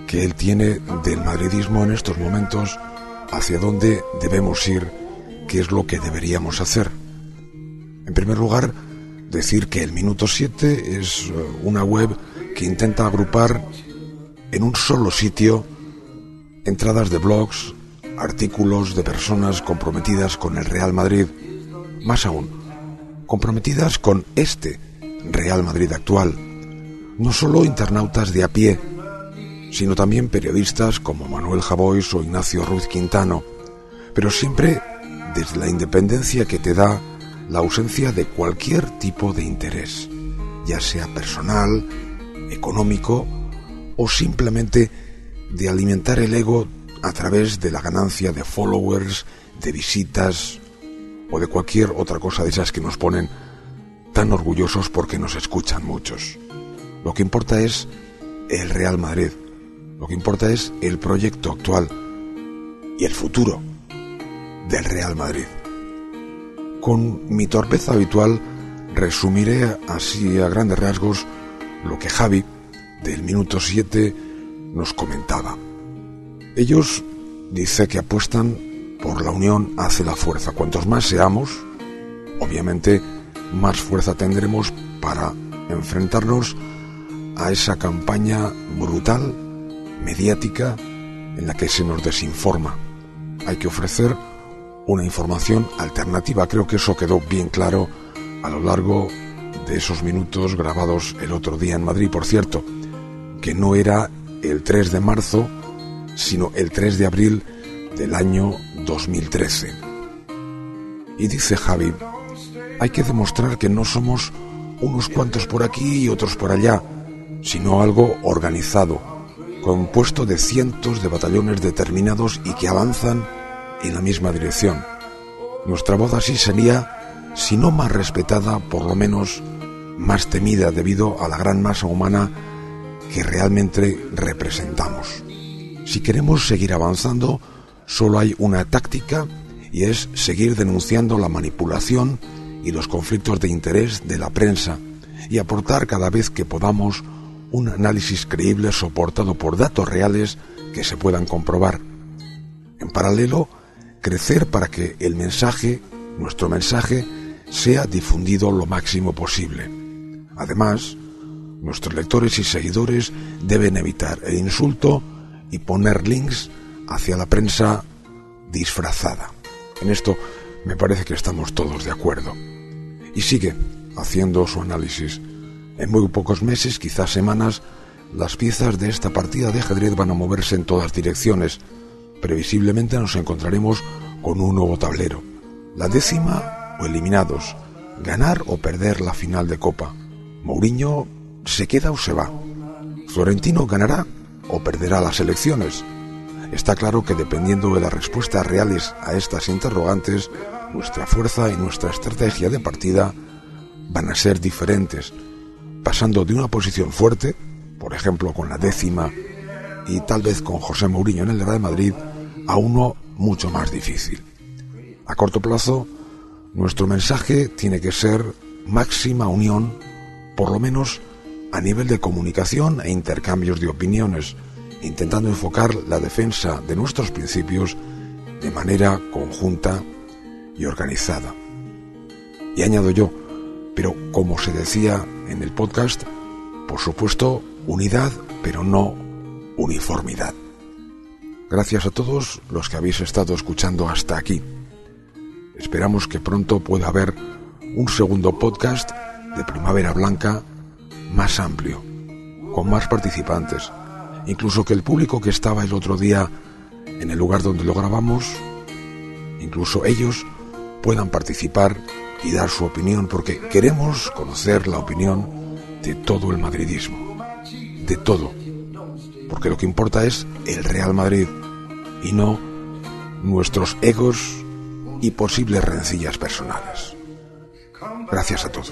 que él tiene del madridismo en estos momentos, hacia dónde debemos ir, qué es lo que deberíamos hacer. En primer lugar, decir que el Minuto 7 es eh, una web que intenta agrupar en un solo sitio entradas de blogs, artículos de personas comprometidas con el Real Madrid, más aún, comprometidas con este Real Madrid actual, no solo internautas de a pie, sino también periodistas como Manuel Javois o Ignacio Ruiz Quintano, pero siempre desde la independencia que te da la ausencia de cualquier tipo de interés, ya sea personal, económico o simplemente de alimentar el ego a través de la ganancia de followers, de visitas o de cualquier otra cosa de esas que nos ponen tan orgullosos porque nos escuchan muchos. Lo que importa es el Real Madrid, lo que importa es el proyecto actual y el futuro del Real Madrid. Con mi torpeza habitual resumiré así a grandes rasgos lo que Javi, del minuto 7, nos comentaba. Ellos dice que apuestan por la unión hace la fuerza. Cuantos más seamos, obviamente más fuerza tendremos para enfrentarnos a esa campaña brutal, mediática, en la que se nos desinforma. Hay que ofrecer una información alternativa. Creo que eso quedó bien claro a lo largo de esos minutos grabados el otro día en Madrid, por cierto, que no era el 3 de marzo, sino el 3 de abril del año 2013. Y dice Javi, hay que demostrar que no somos unos cuantos por aquí y otros por allá, sino algo organizado, compuesto de cientos de batallones determinados y que avanzan en la misma dirección. Nuestra voz así sería, si no más respetada, por lo menos más temida debido a la gran masa humana que realmente representamos. Si queremos seguir avanzando, solo hay una táctica y es seguir denunciando la manipulación y los conflictos de interés de la prensa y aportar cada vez que podamos un análisis creíble soportado por datos reales que se puedan comprobar. En paralelo, crecer para que el mensaje, nuestro mensaje, sea difundido lo máximo posible. Además, nuestros lectores y seguidores deben evitar el insulto y poner links hacia la prensa disfrazada. En esto me parece que estamos todos de acuerdo. Y sigue haciendo su análisis. En muy pocos meses, quizás semanas, las piezas de esta partida de ajedrez van a moverse en todas direcciones. Previsiblemente nos encontraremos con un nuevo tablero. La décima o eliminados. Ganar o perder la final de Copa. Mourinho se queda o se va. Florentino ganará o perderá las elecciones. Está claro que dependiendo de las respuestas reales a estas interrogantes, nuestra fuerza y nuestra estrategia de partida van a ser diferentes, pasando de una posición fuerte, por ejemplo con la décima y tal vez con José Mourinho en el Real Madrid, a uno mucho más difícil. A corto plazo, nuestro mensaje tiene que ser máxima unión, por lo menos a nivel de comunicación e intercambios de opiniones, intentando enfocar la defensa de nuestros principios de manera conjunta y organizada. Y añado yo, pero como se decía en el podcast, por supuesto, unidad, pero no uniformidad. Gracias a todos los que habéis estado escuchando hasta aquí. Esperamos que pronto pueda haber un segundo podcast de Primavera Blanca más amplio, con más participantes, incluso que el público que estaba el otro día en el lugar donde lo grabamos, incluso ellos puedan participar y dar su opinión, porque queremos conocer la opinión de todo el madridismo, de todo, porque lo que importa es el Real Madrid y no nuestros egos y posibles rencillas personales. Gracias a todos.